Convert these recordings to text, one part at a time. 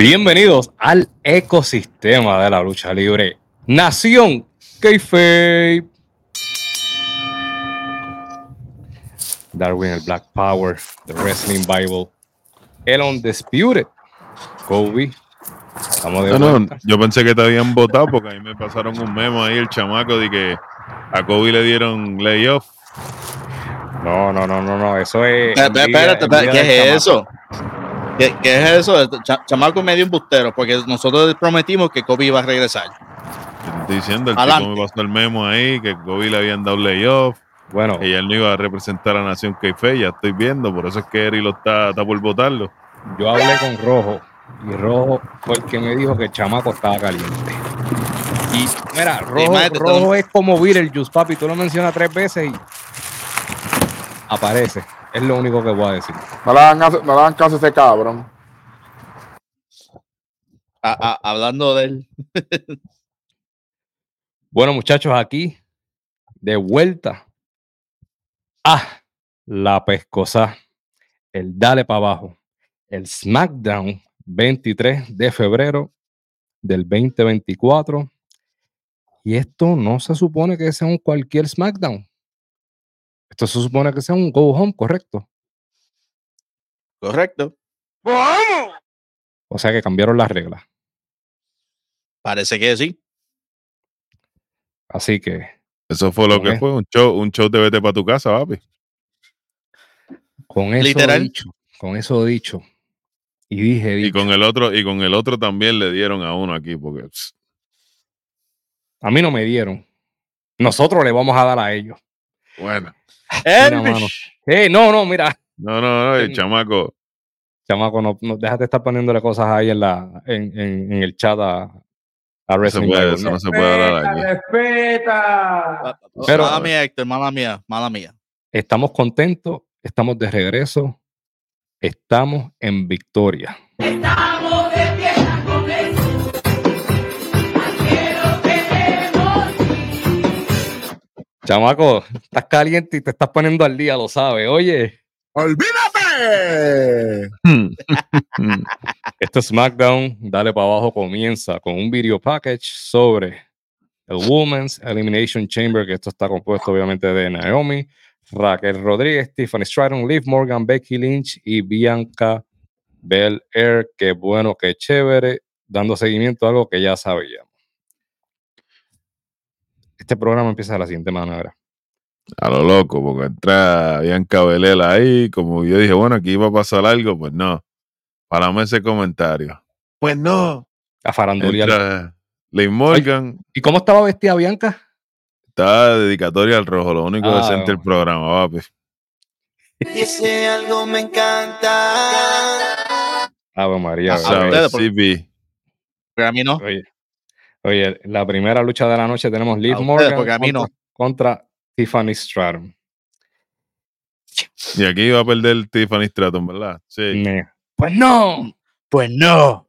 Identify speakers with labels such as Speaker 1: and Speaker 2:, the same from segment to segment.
Speaker 1: Bienvenidos al ecosistema de la lucha libre. Nación Kayfabe. Darwin el Black Power, The Wrestling Bible, el Undisputed, Kobe. Estamos de
Speaker 2: No, no, yo pensé que te habían votado porque a mí me pasaron un memo ahí, el chamaco, de que a Kobe le dieron layoff.
Speaker 1: No, no, no, no, no, eso es.
Speaker 3: Espérate, ¿qué es
Speaker 1: chamaco.
Speaker 3: eso? ¿Qué, qué es eso? Cha- chamaco medio embustero, porque nosotros prometimos que Kobe iba a regresar.
Speaker 2: Yo te estoy diciendo, el
Speaker 3: Adelante.
Speaker 2: tipo me pasó el memo ahí, que Kobe le habían dado layoff,
Speaker 1: Bueno,
Speaker 2: y él no iba a representar a Nación Keife, ya estoy viendo, por eso es que Eri lo está, está por votarlo.
Speaker 1: yo hablé con Rojo y Rojo fue el que me dijo que el chamaco estaba caliente. Y mira, Rojo,
Speaker 3: mándate,
Speaker 1: Rojo es como Beetlejuice, papi. Tú lo mencionas tres veces y aparece. Es lo único que voy a decir.
Speaker 4: No le hagan caso, no le hagan caso a ese cabrón.
Speaker 3: A- a- hablando de él.
Speaker 1: Bueno, muchachos, aquí de vuelta a la pescosa, el Dale para abajo, el SmackDown 23 de febrero del 2024. Y esto no se supone que sea un cualquier SmackDown. Esto se supone que sea un Go Home, correcto.
Speaker 3: Correcto.
Speaker 1: O sea que cambiaron las reglas.
Speaker 3: Parece que sí.
Speaker 1: Así que
Speaker 2: Eso fue lo que fue, un show, un show de vete para tu casa, papi.
Speaker 1: con eso
Speaker 3: Literal.
Speaker 1: dicho, con eso dicho, y dije,
Speaker 2: Y con el otro, y con el otro también le dieron a uno aquí, porque pss,
Speaker 1: a mí no me dieron. Nosotros le vamos a dar a ellos.
Speaker 2: bueno.
Speaker 1: Mira, mano.
Speaker 3: Elvish.
Speaker 1: Eh, no, no, mira,
Speaker 2: No, no, no, el chamaco.
Speaker 1: chamaco, no, no déjate estar poniéndole cosas ahí en la en, en- en el chat a, a
Speaker 2: No se
Speaker 1: Wrestling
Speaker 2: puede,
Speaker 1: Bible,
Speaker 2: eso
Speaker 1: ¿no?
Speaker 2: no se puede hablar aquí.
Speaker 4: respeta.
Speaker 1: Pero-
Speaker 3: mala mía, Héctor, mala mía, mala mía.
Speaker 1: Estamos contentos, estamos de regreso, estamos en victoria.
Speaker 5: Estamos
Speaker 1: Chamaco, estás caliente y te estás poniendo al día, lo sabes. Oye,
Speaker 4: ¡Olvídate!
Speaker 1: este SmackDown, dale para abajo, comienza con un video package sobre el Women's Elimination Chamber, que esto está compuesto obviamente de Naomi, Raquel Rodríguez, Tiffany Stratton, Liv Morgan, Becky Lynch y Bianca Belair. Qué bueno, qué chévere, dando seguimiento a algo que ya sabíamos. Este programa empieza de la siguiente manera.
Speaker 2: A lo loco, porque entra Bianca Belela ahí, como yo dije, bueno, aquí iba a pasar algo, pues no. Para ese comentario. Pues no.
Speaker 1: A farandulear.
Speaker 2: Entra Liv Morgan,
Speaker 1: ¿Y cómo estaba vestida Bianca?
Speaker 2: está dedicatoria al rojo, lo único
Speaker 1: Ah,
Speaker 2: decente del
Speaker 1: bueno.
Speaker 2: programa, papi.
Speaker 6: Ese algo me encanta.
Speaker 1: Ave María.
Speaker 3: Por-
Speaker 2: Sí, vi.
Speaker 3: Pero a mí no.
Speaker 1: Oye, oye, la primera lucha de la noche tenemos Liv Morgan
Speaker 3: porque a mí no.
Speaker 1: contra, contra Tiffany Stratton.
Speaker 2: Y aquí iba a perder Tiffany Stratton, ¿verdad? Sí.
Speaker 1: Pues no.
Speaker 3: Pues no.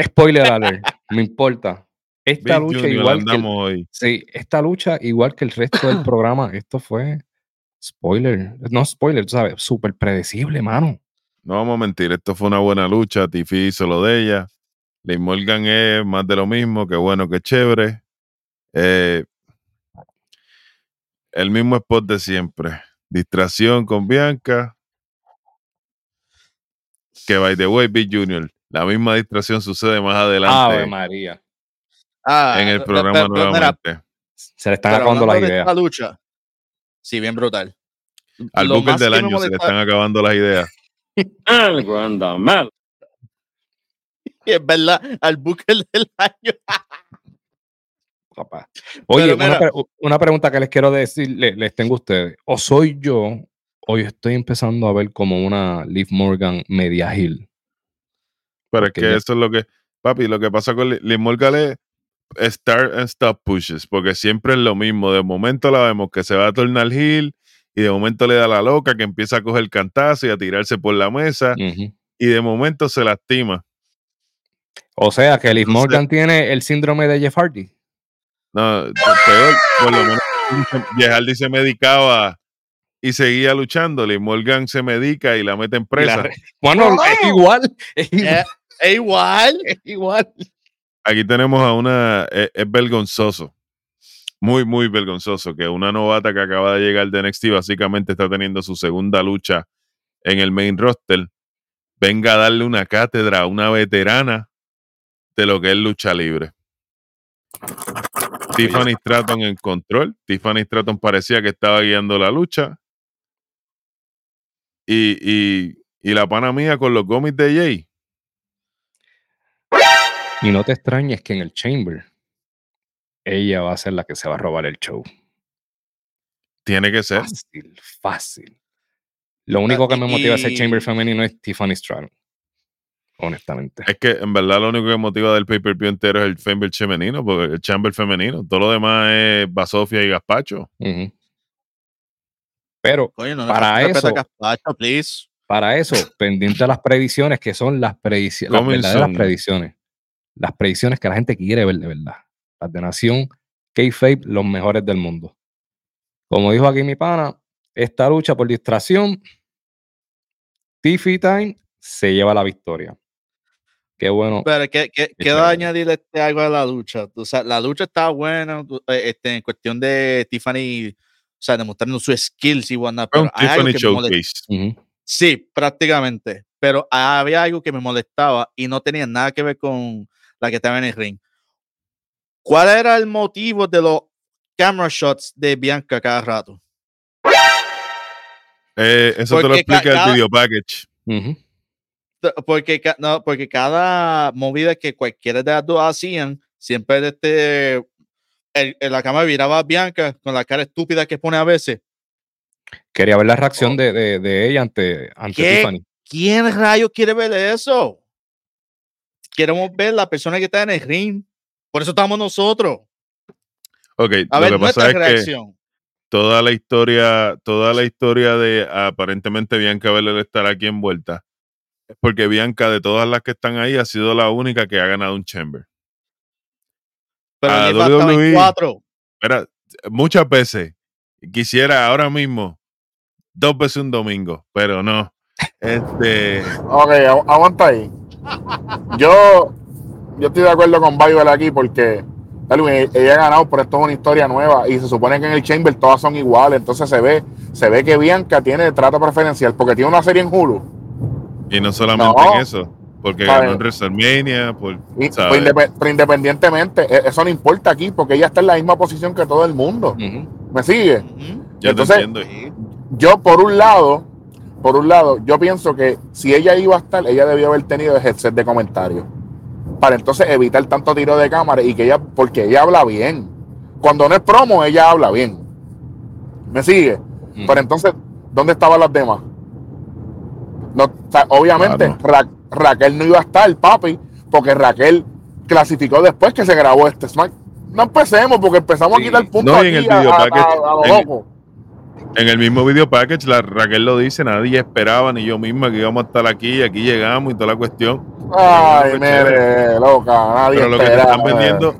Speaker 1: Spoiler alert. me importa. Esta
Speaker 2: Big
Speaker 1: lucha
Speaker 2: Junior
Speaker 1: igual que el-
Speaker 2: hoy.
Speaker 1: sí, esta lucha igual que el resto del programa, esto fue spoiler, no spoiler, tú sabes, súper predecible, mano.
Speaker 2: No vamos a mentir, esto fue una buena lucha. Tiffy hizo lo de ella. Liv Morgan es más de lo mismo, que bueno, que chévere. Eh, el mismo spot de siempre. Distracción con Bianca. Que by the way, Big Junior. La misma distracción sucede más adelante
Speaker 1: Ave María.
Speaker 3: Ah,
Speaker 2: en el programa
Speaker 3: pe- pero mira,
Speaker 2: nuevamente.
Speaker 1: Se le están
Speaker 3: pero
Speaker 1: acabando las ideas.
Speaker 3: esta lucha. Sí, bien brutal.
Speaker 2: Al Booker del año se le están acabando las ideas.
Speaker 3: Es verdad, al Booker del año.
Speaker 1: papá. Oye, una,
Speaker 3: mira.
Speaker 1: pre- una pregunta que les quiero decir, le- les tengo a ustedes. O soy yo, o yo estoy empezando a ver como una Liv Morgan media hill.
Speaker 2: Pero es que
Speaker 1: ya-
Speaker 2: eso es lo que, papi, lo que pasa con Li- Liv Morgan es start and stop pushes, porque siempre es lo mismo. De momento la vemos que se va a tornar heel y de momento le da la loca que empieza a coger cantazo y a tirarse por la mesa y de momento se lastima.
Speaker 1: O sea que
Speaker 2: Entonces-
Speaker 1: Morgan tiene el síndrome de Jeff Hardy.
Speaker 2: No, pe- peor, por lo menos Jeff Hardy se medicaba y seguía luchando. Liv Morgan se medica y la mete en presa.
Speaker 1: re- Bueno, es igual. Es igual.
Speaker 3: Eh, es igual.
Speaker 1: es igual.
Speaker 2: Aquí tenemos a una, es, es vergonzoso, muy, muy vergonzoso, que una novata que acaba de llegar de NXT básicamente está teniendo su segunda lucha en el main roster, venga a darle una cátedra a una veterana de lo que es lucha libre. Tiffany Stratton en control. Tiffany Stratton parecía que estaba guiando la lucha. Y, y, y la pana mía con los gomis de Jay.
Speaker 1: Y no te extrañes que en el Chamber ella va a ser la que se va a robar el show.
Speaker 2: Tiene que ser.
Speaker 1: Fácil, fácil. Lo único que me motiva a ese
Speaker 3: y-
Speaker 1: Chamber femenino es Tiffany Stratton. Honestamente.
Speaker 2: Es que en verdad lo único que motiva del pay-per-view entero es el Chamber femenino, porque el Chamber femenino, todo lo demás es Basofia y Gaspacho.
Speaker 1: Pero
Speaker 3: Coño, no le
Speaker 1: Para eso-
Speaker 3: Gaspacho, please.
Speaker 1: para eso, pendiente a las predicciones, que son las predicciones, las verdaderas predicciones. Las predicciones que la gente quiere ver de verdad. Las de Nación, K-Fape, los mejores del mundo. Como dijo aquí mi pana, esta lucha por distracción, Tiffy Time se lleva la victoria. Qué bueno.
Speaker 3: Pero que, que, quiero añadirle este algo a la lucha. O sea, la lucha está buena eh, este, en cuestión de Tiffany, o sea, demostrando sus skills y whatnot. Pero hay algo
Speaker 2: Tiffany
Speaker 3: que me.
Speaker 2: Showcase.
Speaker 1: Ujú.
Speaker 3: Sí, prácticamente. Pero había algo que me molestaba y no tenía nada que ver con la que estaba en el ring. ¿Cuál era el motivo de los camera shots de Bianca cada rato?
Speaker 2: Eh, eso te lo
Speaker 3: Porque ca-
Speaker 2: explica
Speaker 3: cada-
Speaker 2: el video package.
Speaker 1: Ujú.
Speaker 3: T- Porque, no, porque cada movida que cualquiera de las dos hacían, siempre este, el- el- la cámara viraba a Bianca con la cara estúpida que pone a veces.
Speaker 1: Quería ver la reacción de, de- de ella ante, ante
Speaker 3: ¿Qué?
Speaker 1: Tiffany.
Speaker 3: ¿Quién rayos quiere ver eso? Queremos ver la persona que está en el ring. Por eso estamos nosotros.
Speaker 2: Ok,
Speaker 3: A
Speaker 2: lo
Speaker 3: ver
Speaker 2: que pasa
Speaker 3: nuestra
Speaker 2: es que
Speaker 3: reacción.
Speaker 2: toda la historia, toda la historia de aparentemente Bianca Belair estar aquí envuelta es porque Bianca, de todas las que están ahí, ha sido la única que ha ganado un Chamber.
Speaker 3: Pero
Speaker 2: a WWE.
Speaker 3: cuatro.
Speaker 2: Mira, muchas veces quisiera ahora mismo dos veces un domingo, pero no. Este,
Speaker 4: Ok, agu- aguanta ahí. Yo, yo estoy de acuerdo con Bible aquí porque Elwin, ella ha ganado, pero esto es una historia nueva y se supone que en el Chamber todas son iguales. Entonces se ve, se ve que Bianca tiene trato preferencial porque tiene una serie en Hulu.
Speaker 2: Y no solamente
Speaker 4: No.
Speaker 2: en eso, porque
Speaker 4: ¿Sabes?
Speaker 2: ganó en WrestleMania, por,
Speaker 4: Y-
Speaker 2: ¿sabes?
Speaker 4: pero, independ- pero independientemente, e- eso no importa aquí porque ella está en la misma posición que todo el mundo. ¿Me sigue?
Speaker 2: Yo
Speaker 4: entonces-
Speaker 2: te entiendo.
Speaker 4: Yo, por un lado, por un lado, yo pienso que si ella iba a estar, ella debió haber tenido el headset de comentarios. Para entonces evitar tanto tiro de cámara y que ella, porque ella habla bien. Cuando no es promo, ella habla bien. ¿Me sigue? Pero entonces, ¿dónde estaban las demás? No, o sea, obviamente,
Speaker 2: Claro.
Speaker 4: Ra- Raquel no iba a estar, papi, porque Raquel clasificó después que se grabó este Smack. No empecemos, porque empezamos
Speaker 1: Sí.
Speaker 4: a quitar puntos
Speaker 2: No, y en
Speaker 4: aquí
Speaker 2: el
Speaker 4: a-
Speaker 2: video
Speaker 4: a- a-
Speaker 2: package,
Speaker 4: a
Speaker 2: en- el mismo video package, la Raquel lo dice, nadie esperaba, ni yo misma, que íbamos a estar aquí, y aquí llegamos y toda la cuestión.
Speaker 4: Ay, mire, loca, nadie
Speaker 2: Pero lo que te
Speaker 4: esperaba.
Speaker 2: están vendiendo,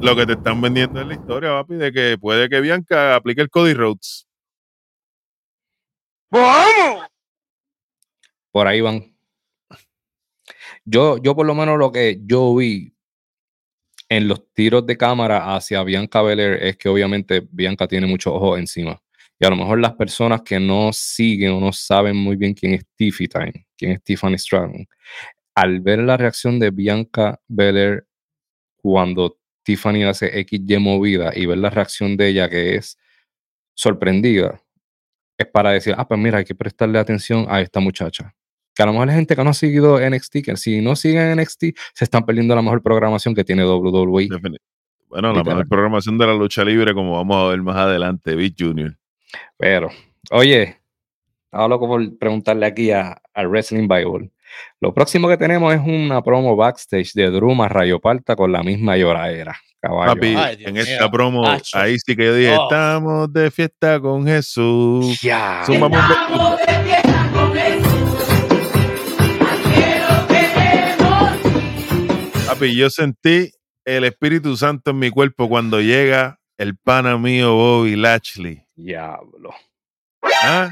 Speaker 2: lo que te están vendiendo es la historia, papi, de que puede que Bianca aplique el Cody Rhodes.
Speaker 1: Por ahí van. Yo, yo por lo menos lo que yo vi en los tiros de cámara hacia Bianca Belair es que obviamente Bianca tiene muchos ojos encima. Y a lo mejor las personas que no siguen o no saben muy bien quién es Tiffy Time, quién es Tiffany Stratton, al ver la reacción de Bianca Belair cuando Tiffany hace XY movida y ver la reacción de ella que es sorprendida, es para decir, ah, pues mira, hay que prestarle atención a esta muchacha. Que a lo mejor la gente que no ha seguido NXT, que si no siguen NXT, se están perdiendo la mejor programación que tiene WWE.
Speaker 2: Bueno, la mejor programación de la lucha libre, como vamos a ver más adelante, Big Junior.
Speaker 1: Pero, oye, estaba loco por preguntarle aquí a, a Wrestling Bible. Lo próximo que tenemos es una promo backstage de Druma Rayo Parta con la misma lloradera. Caballo.
Speaker 2: Papi,
Speaker 3: Ay,
Speaker 2: en esta promo,
Speaker 3: Acho.
Speaker 2: ahí sí que yo dije,
Speaker 3: Oh.
Speaker 2: estamos de fiesta con Jesús.
Speaker 5: Estamos de fiesta con
Speaker 2: Papi, yo sentí el Espíritu Santo en mi cuerpo cuando llega el pana mío Bobby Lashley.
Speaker 1: Diablo.
Speaker 2: ¿Ah?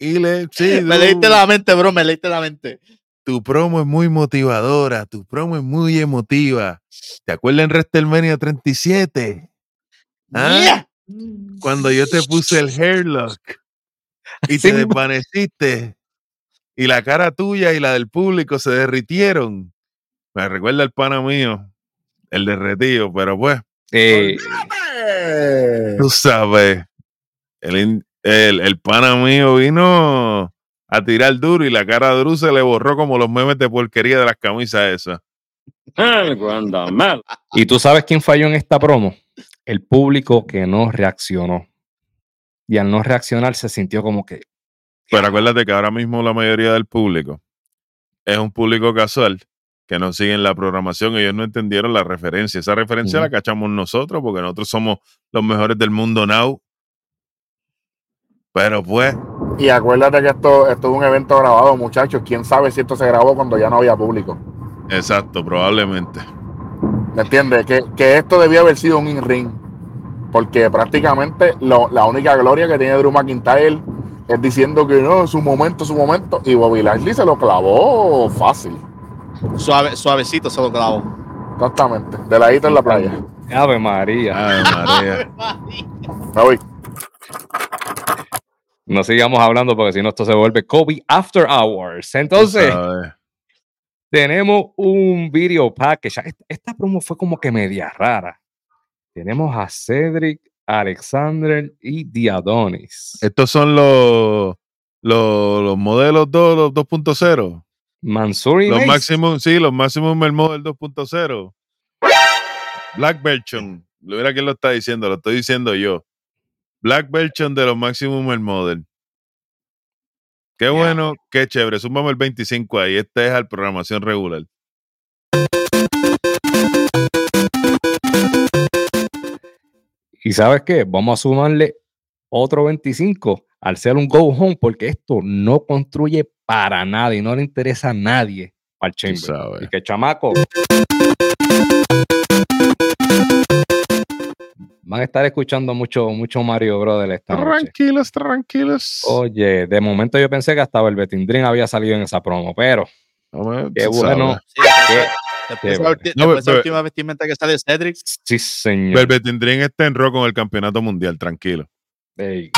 Speaker 2: Y le, sí,
Speaker 3: Me leíste la mente, bro, me leíste la mente.
Speaker 2: tu promo es muy motivadora, tu promo es muy emotiva. ¿Te acuerdas en WrestleMania 37? ¿Ah?
Speaker 3: Yeah.
Speaker 2: Cuando yo te puse el hairlock y te desvaneciste y la cara tuya y la del público se derritieron. Me recuerda el pana mío, el derretido, pero pues,
Speaker 1: Eh,
Speaker 2: tú sabes, el, in- el, el pana mío vino a tirar duro y la cara de Drew se le borró como los memes de porquería de las camisas esas.
Speaker 1: ¿Y tú sabes quién falló en esta promo? El público que no reaccionó. Y al no reaccionar se sintió como que,
Speaker 2: Pero acuérdate que ahora mismo la mayoría del público es un público casual que no siguen la programación. Ellos no entendieron la referencia. Esa referencia la cachamos nosotros porque nosotros somos los mejores del mundo now. Pero pues,
Speaker 4: y acuérdate que esto, esto es un evento grabado, muchachos. Quién sabe si esto se grabó cuando ya no había público.
Speaker 2: exacto, probablemente.
Speaker 4: ¿Me entiendes? Que, que esto debía haber sido un in-ring. Porque prácticamente lo- la única gloria que tiene Drew McIntyre es diciendo que no, su momento, su momento. Y Bobby Lashley se lo clavó fácil.
Speaker 3: Suave, suavecito se lo clavo.
Speaker 4: Exactamente. De ladito en la playa.
Speaker 1: Ave María.
Speaker 2: Ay, María.
Speaker 4: Me voy.
Speaker 1: No sigamos hablando porque si no esto se vuelve Kobe After Hours. Entonces, tenemos un video package. Esta, esta promo fue como que media rara. Tenemos a Cedric, Alexander y Diadonis.
Speaker 2: Estos son los, los, los modelos 2, los 2.0.
Speaker 1: Mansur y
Speaker 2: Los máximos, sí, los máximos el model 2.0. Black version. Lo Mira quién lo está diciendo, lo estoy diciendo yo. Black version de los Maximum el Model. Qué bueno, qué chévere. Súmame el 25 ahí. Este es al programación regular.
Speaker 1: Y sabes qué? Vamos a sumarle otro 25 al ser un go home porque esto no construye para nada y no le interesa a nadie al Chamber. Y que chamaco. Van a estar escuchando mucho, mucho Mario Brother esta noche.
Speaker 2: Tranquilos, tranquilos.
Speaker 1: Oye, de momento yo pensé que hasta el Dream había salido en esa promo, pero qué bueno.
Speaker 2: sabes.
Speaker 3: Sí,
Speaker 1: qué-
Speaker 3: después,
Speaker 1: qué
Speaker 3: de la
Speaker 1: bueno.
Speaker 3: ulti-
Speaker 2: No,
Speaker 3: después de la
Speaker 2: pero-
Speaker 3: última vestimenta que sale Cedric,
Speaker 1: sí, señor.
Speaker 2: Velvet Dream está en rock con el campeonato mundial, tranquilo.
Speaker 1: Ey.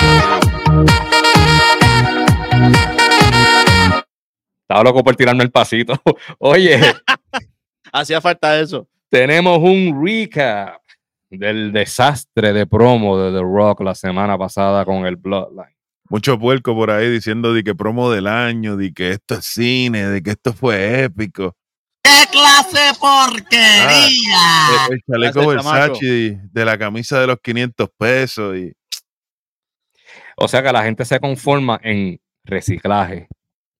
Speaker 1: Estaba loco por tirarme el pasito. Oye,
Speaker 3: hacía falta eso.
Speaker 1: tenemos un recap del desastre de promo de The Rock la semana pasada con el Bloodline.
Speaker 2: Mucho puerco por ahí diciendo de que promo del año, de que esto es cine, de que esto fue épico.
Speaker 6: ¡Qué clase porquería!
Speaker 2: El, el chaleco. Versace de la camisa de los 500 pesos y
Speaker 1: O sea que la gente se conforma en reciclaje.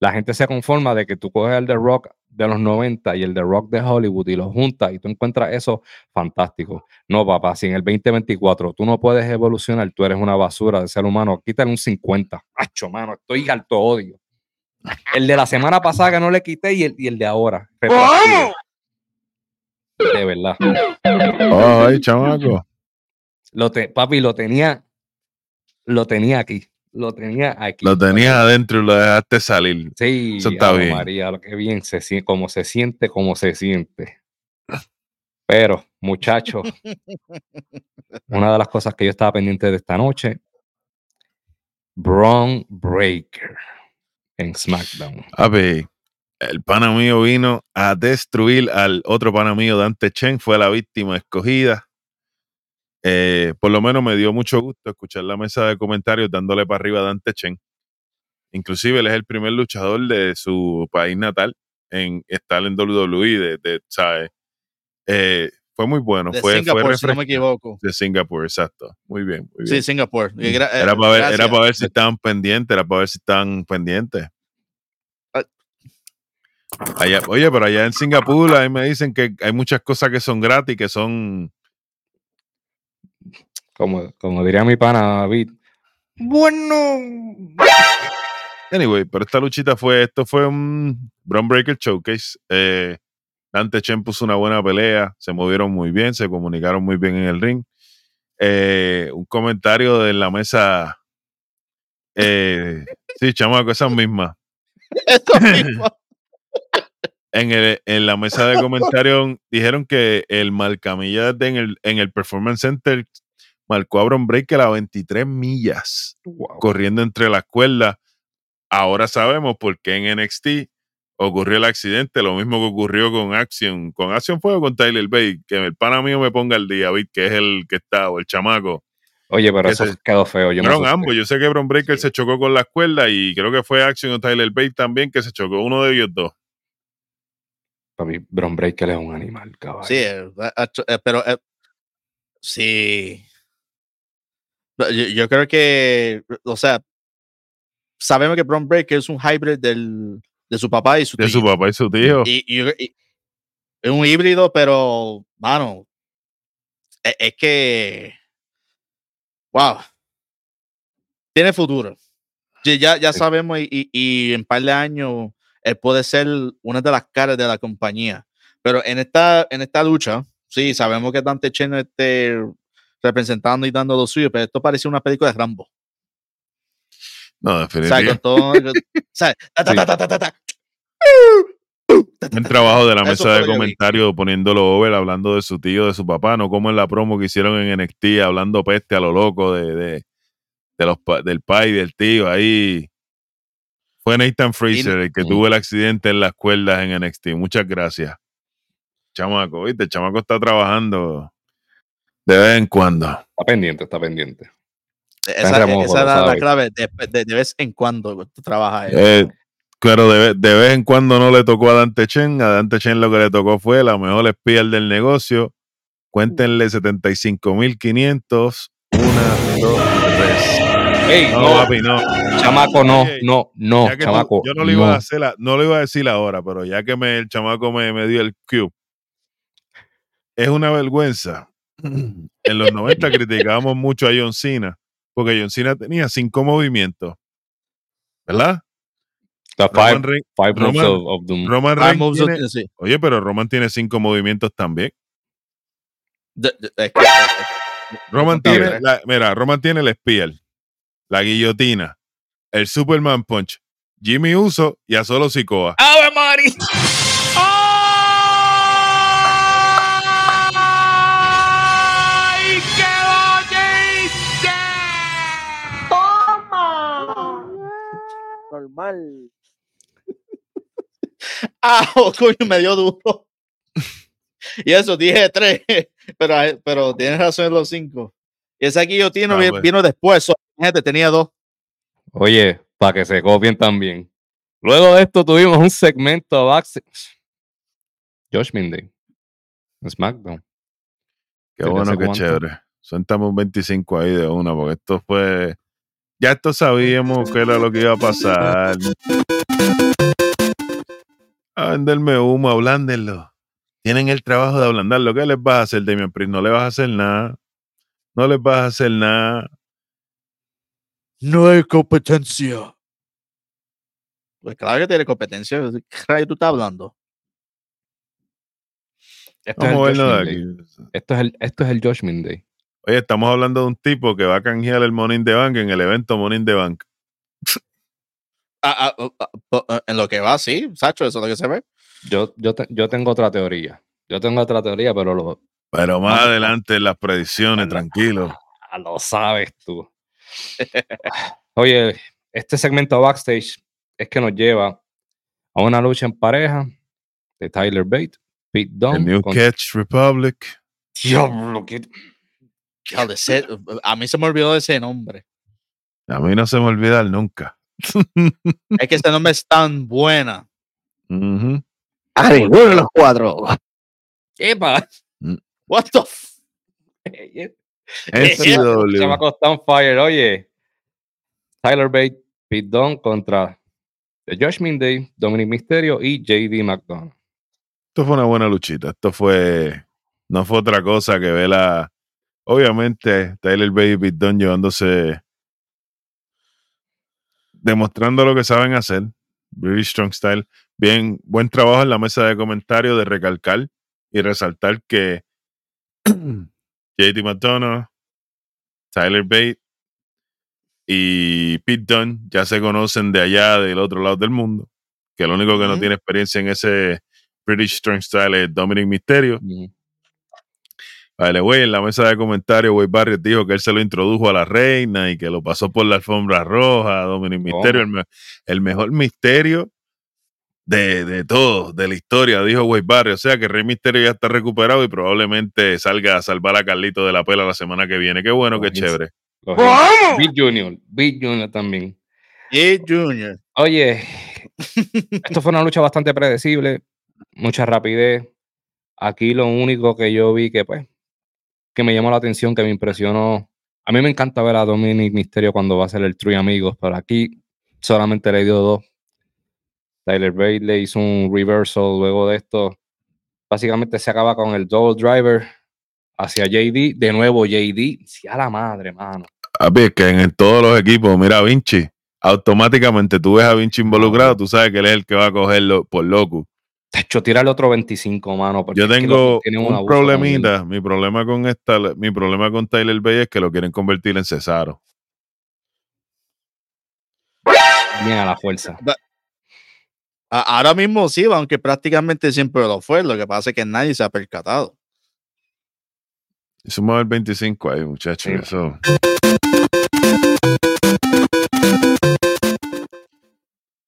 Speaker 1: La gente se conforma de que tú coges el The Rock de los 90 y el The Rock de Hollywood y los juntas y tú encuentras eso fantástico. No, papá, si en el 2024 tú no puedes evolucionar, tú eres una basura de ser humano, quítale un 50. Acho, mano, estoy harto odio. El de la semana pasada que no le quité y el, y el de ahora. retroactivo. De verdad.
Speaker 2: Ay, chamaco.
Speaker 1: Lo te- papi, lo tenía, lo tenía aquí. Lo tenía aquí.
Speaker 2: Lo tenías adentro y lo dejaste salir.
Speaker 1: Sí,
Speaker 2: Eso está bien.
Speaker 1: María, lo que bien se siente, como se siente, como se siente. Pero, muchachos, una de las cosas que yo estaba pendiente de esta noche, Braun Breaker en SmackDown.
Speaker 2: A ver, el pana mío vino a destruir al otro pana mío, Dante Chen, fue la víctima escogida. Eh, por lo menos me dio mucho gusto escuchar la mesa de comentarios dándole para arriba a Dante Chen. Inclusive él es el primer luchador de su país natal en estar en WWE, de, de, ¿sabes? Eh, fue muy bueno,
Speaker 3: de
Speaker 2: fue, fue
Speaker 3: Singapur, si no me equivoco.
Speaker 2: de Singapur, exacto. Muy bien, muy bien.
Speaker 3: Sí, Singapur. Gra- eh,
Speaker 2: Era para ver, era para ver si estaban pendientes, era para ver si estaban pendientes.
Speaker 3: Ah.
Speaker 2: Allá, oye, pero allá en Singapur ahí me dicen que hay muchas cosas que son gratis, que son
Speaker 1: Como, como diría mi pana David. Bueno.
Speaker 2: Anyway, pero esta luchita fue, esto fue un Braun Breaker Showcase. Eh, Dante Chen puso una buena pelea, se movieron muy bien, se comunicaron muy bien en el ring. Eh, un comentario de la mesa Eh, sí, chamaco, esas mismas.
Speaker 3: Eso mismo.
Speaker 2: En, el, en la mesa de comentarios dijeron que el Malcamilla en el, en el Performance Center marcó a Bron Breaker a 23 millas
Speaker 1: Wow.
Speaker 2: corriendo entre las cuerdas. Ahora sabemos por qué en NXT ocurrió el accidente, lo mismo que ocurrió con Action. Con Action fue o con Tyler Bay, que el pana mío me ponga al día, Vic, que es el que está, o el chamaco.
Speaker 1: Oye, pero eso
Speaker 2: Ese-
Speaker 1: quedó feo. Yo
Speaker 2: Fueron ambos. Yo sé que Bron Breaker
Speaker 1: Sí.
Speaker 2: se chocó con las cuerdas y creo que fue Action o Tyler Bay también que se chocó, uno de ellos dos.
Speaker 1: Para mí, Bron Breaker es un animal, caballo.
Speaker 3: Sí, eh, eh, eh, pero eh, sí. Yo, yo creo que, o sea, sabemos que Bron Breaker es un hybrid del, de su papá y su
Speaker 2: De
Speaker 3: tío.
Speaker 2: su papá y su tío.
Speaker 3: Y, y- y- es un híbrido, pero, mano, es, es que, wow, tiene futuro. Ya, ya sabemos y, y- en un par de años él puede ser una de las caras de la compañía. Pero en esta, en esta lucha, sí, sabemos que Dante Chen esté representando y dando lo suyo, pero esto parece una película de Rambo.
Speaker 2: No,
Speaker 3: O sea,
Speaker 2: definitivamente.
Speaker 3: ta, ta.
Speaker 2: Buen trabajo de la
Speaker 3: Eso
Speaker 2: mesa de comentarios poniéndolo over, hablando de su tío, de su papá, no como en la promo que hicieron en NXT, hablando peste a lo loco de, de, de los, del pai, del tío. Ahí fue Nathan Fraser el que tuvo el accidente en las cuerdas en NXT. Muchas gracias. Chamaco, viste, el chamaco está trabajando de vez en cuando.
Speaker 1: Está pendiente, está pendiente.
Speaker 3: Esa,
Speaker 1: remojo,
Speaker 3: esa era la clave, de, de- de vez en cuando tú trabajas.
Speaker 2: Eh, pero de, de vez en cuando no le tocó a Dante Chen. A Dante Chen lo que le tocó fue la mejor espía del negocio. Cuéntenle 75.500. Una, dos, tres.
Speaker 1: ¡Ey,
Speaker 2: No,
Speaker 1: no!
Speaker 2: papi, no.
Speaker 1: Chamaco, no, no, no,
Speaker 2: tú-
Speaker 1: chamaco.
Speaker 2: yo no lo iba
Speaker 1: no.
Speaker 2: a hacer, a- no lo iba a decir ahora, pero ya que me, el chamaco me, me dio el cue. Es una vergüenza. En los 90 criticábamos mucho a John Cena, porque John Cena tenía cinco movimientos. ¿Verdad?
Speaker 1: The
Speaker 2: Roman
Speaker 1: five,
Speaker 2: Reigns-
Speaker 1: five moves
Speaker 2: Roman-
Speaker 1: of, of doom.
Speaker 2: Roman Reigns
Speaker 3: moves
Speaker 2: tiene-
Speaker 3: of- sí.
Speaker 2: Oye, pero Roman tiene cinco movimientos también.
Speaker 3: Es que-
Speaker 2: Roman tiene, la- mira, Roman tiene el Spear, la guillotina, el Superman Punch, Jimmy Uso y a solo Sikoa.
Speaker 1: ¡Ave Mari!
Speaker 5: ¡Ay,
Speaker 7: Normal.
Speaker 3: Ah, oh, coño, me dio duro. y eso, dije tres, pero, pero tienes razón en los cinco. Y ese guillotino
Speaker 2: Ah,
Speaker 3: vi-
Speaker 2: pues.
Speaker 3: vino después. so, gente, tenía dos.
Speaker 1: Oye, para que se copien también. Luego de esto tuvimos un segmento backstage. Josh Minday. SmackDown.
Speaker 2: Qué bueno, qué
Speaker 1: cuánto.
Speaker 2: chévere. Suéltame un 25 ahí de una, porque esto fue. Ya esto sabíamos que era lo que iba a pasar. A venderme humo, ablándenlo. Tienen el trabajo de ablandarlo. ¿Qué les vas a hacer, Damian Priest? No le vas a hacer nada. No les vas a hacer nada.
Speaker 3: No hay competencia. Pues claro que tiene competencia. ¿Qué rayo tú estás hablando?
Speaker 1: Esto es,
Speaker 2: Vamos a
Speaker 1: el
Speaker 2: verlo
Speaker 1: Josh
Speaker 2: de
Speaker 1: Minday.
Speaker 2: aquí.
Speaker 1: Esto, es el, esto es el Josh Minday.
Speaker 2: Oye, estamos hablando de un tipo que va a canjear el Money in the Bank en el evento Money in the Bank.
Speaker 3: Ah, ah, ah, ah, en lo que va, sí, Sacho, eso es lo que se ve.
Speaker 1: Yo, yo, te- yo tengo otra teoría. Yo tengo otra teoría, pero lo,
Speaker 2: Pero más adelante en las predicciones, tranquilo.
Speaker 1: Ah, lo sabes tú. Oye, este segmento backstage es que nos lleva a una lucha en pareja de Tyler Bate, Pete Dunne.
Speaker 2: El New Catch Republic.
Speaker 1: Diablo, qué-
Speaker 3: Diablo, ese- a mí se me olvidó de ese nombre.
Speaker 2: A mí no se me olvida nunca.
Speaker 3: Es que ese nombre es tan buena.
Speaker 2: Ujú.
Speaker 7: A ninguno de los cuatro.
Speaker 1: Epa.
Speaker 3: What the f-
Speaker 2: NCW.
Speaker 1: Chamaco está on fire. Oye, Tyler Bate, Pete Dunne contra The Judgment Day, Dominic Mysterio y JD McDonough.
Speaker 2: Esto fue una buena luchita. Esto fue. No fue otra cosa que ver a. Obviamente, Tyler Bate y Pete Dunne llevándose. Demostrando lo que saben hacer. British Strong Style. Bien, buen trabajo en la mesa de comentarios de recalcar y resaltar que JD McDonough, Tyler Bate y Pete Dunne ya se conocen de allá, del otro lado del mundo. Que el único que no tiene experiencia en ese British Strong Style es Dominic Mysterio. Vale, güey, en la mesa de comentarios, güey Barrios dijo que él se lo introdujo a la reina y que lo pasó por la alfombra roja, Dominic
Speaker 1: ¿Cómo?
Speaker 2: Misterio, el, me- el mejor misterio de, de todo, de la historia, dijo Güey Barrios. O sea que Rey Misterio ya está recuperado y probablemente salga a salvar a Carlito de la pela la semana que viene. Qué bueno, qué chévere.
Speaker 1: Heels. Big Junior, Big Junior también.
Speaker 3: Y Junior.
Speaker 1: Oye, esto fue una lucha bastante predecible, mucha rapidez. Aquí lo único que yo vi que pues que me llamó la atención, que me impresionó. A mí me encanta ver a Dominic Misterio cuando va a ser el True Amigos, pero aquí solamente le dio dos. Tyler Bate le hizo un reversal luego de esto. Básicamente se acaba con el double driver hacia JD. De nuevo JD. Sí, a la madre, mano.
Speaker 2: Papi, es que en, todos los equipos, mira, Vinci, automáticamente tú ves a Vinci involucrado, tú sabes que él es el que va a cogerlo por loco.
Speaker 1: De hecho, tira el otro 25, mano. porque
Speaker 2: Yo
Speaker 1: es que
Speaker 2: tengo un
Speaker 1: abuso
Speaker 2: problemita. Mi problema con esta, mi problema con Tyler Bay es que lo quieren convertir en Cesaro.
Speaker 1: Bien a la fuerza.
Speaker 3: Ahora mismo sí, aunque prácticamente siempre lo fue. Lo que pasa es que nadie se ha percatado.
Speaker 2: Sumamos el 25 ahí, muchachos.
Speaker 1: Sí.
Speaker 2: Eso.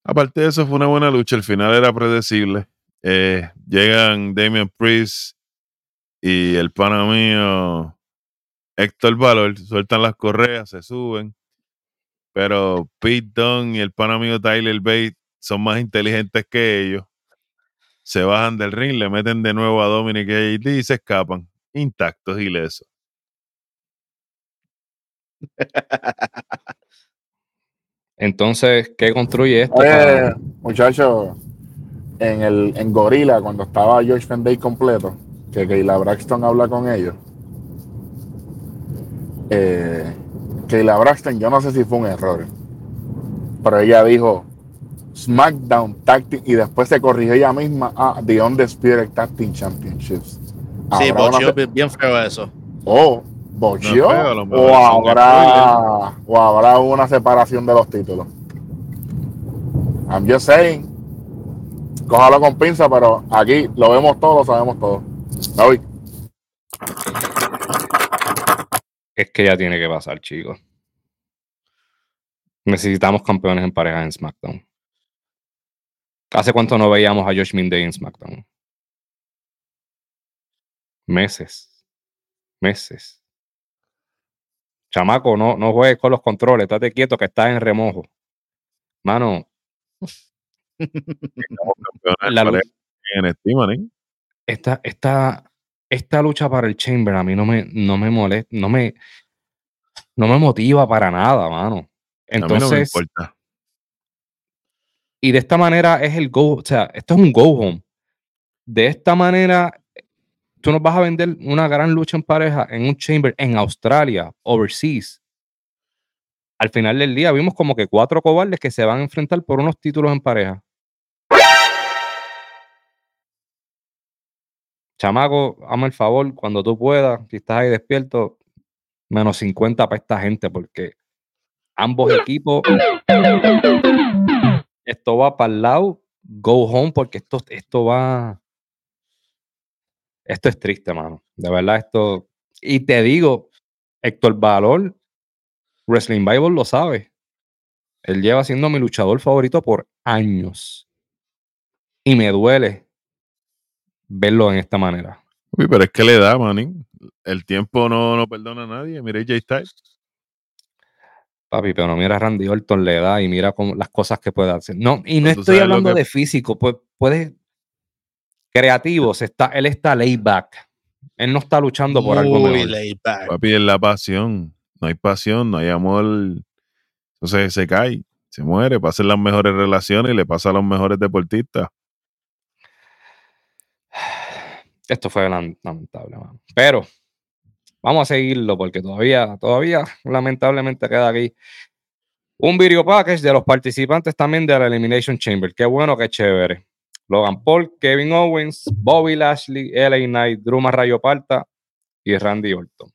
Speaker 2: Aparte de eso, fue una buena lucha. El final era predecible. Eh, llegan Damian Priest y el pana mío Héctor Valor, sueltan las correas, se suben. Pero Pete Dunne y el pana mío Tyler Bate son más inteligentes que ellos. Se bajan del ring, le meten de nuevo a Dominic y a JD y se escapan, intactos, ilesos.
Speaker 1: Entonces, ¿qué construye esto?
Speaker 4: Oye,
Speaker 1: para-
Speaker 4: muchachos, en el en Gorilla, cuando estaba George Day completo, que Kayla Braxton habla con ellos. Eh, Kayla Braxton, yo no sé si fue un error, pero ella dijo SmackDown Tactic y después se corrigió ella misma a The Undisputed Team Championships.
Speaker 3: Sí,
Speaker 4: una
Speaker 3: bocheó bien- feo eso.
Speaker 4: o bocheó,
Speaker 2: No es
Speaker 4: o habrá, o habrá una separación de los títulos. I'm just saying. Cójalo con pinza, pero aquí lo vemos todo, lo sabemos todo. Voy.
Speaker 1: Es que ya tiene que pasar, chicos. Necesitamos campeones en pareja en SmackDown. ¿Hace cuánto no veíamos a Josh Day en SmackDown? Meses. Meses. Chamaco, no, no juegues con los controles, estate quieto que estás en remojo. Mano, la lucha-
Speaker 2: en
Speaker 1: esta, esta, esta lucha para el Chamber a mí no me, no me molesta, no me, no me motiva para nada, mano.
Speaker 2: a mí no me
Speaker 1: Entonces,
Speaker 2: importa.
Speaker 1: y de esta manera es el go, o sea, esto es un go home. De esta manera, tú nos vas a vender una gran lucha en pareja en un chamber en Australia, overseas. Al final del día vimos como que cuatro cobardes que se van a enfrentar por unos títulos en pareja. Chamaco, hazme el favor, cuando tú puedas, si estás ahí despierto, menos 50 para esta gente, porque ambos equipos, esto va para el lado, go home, porque esto, esto va, esto es triste, mano. De verdad, esto, y te digo, Héctor Valor, Wrestling Bible lo sabe. Él lleva siendo mi luchador favorito por años. Y me duele verlo en esta manera.
Speaker 2: Uy, pero es que le da, manín. El tiempo no, no perdona a nadie. Mire J Styles.
Speaker 1: Papi, pero no mira a Randy Orton le da y mira cómo, las cosas que puede hacer. No, y no estoy hablando
Speaker 2: que-
Speaker 1: de físico, pues puede creativos, está, él está laid back. Él no está luchando por algo mejor.
Speaker 3: laid back.
Speaker 2: Papi, es la pasión. No hay pasión, no hay amor. Entonces se cae, se muere, pasa en las mejores relaciones y le pasa a los mejores deportistas.
Speaker 1: esto fue lamentable. Pero vamos a seguirlo porque todavía, todavía lamentablemente queda aquí un video package de los participantes también de la Elimination Chamber. Qué bueno, qué chévere. Logan Paul, Kevin Owens, Bobby Lashley, LA Knight, Drew Rayo Parta y Randy Orton.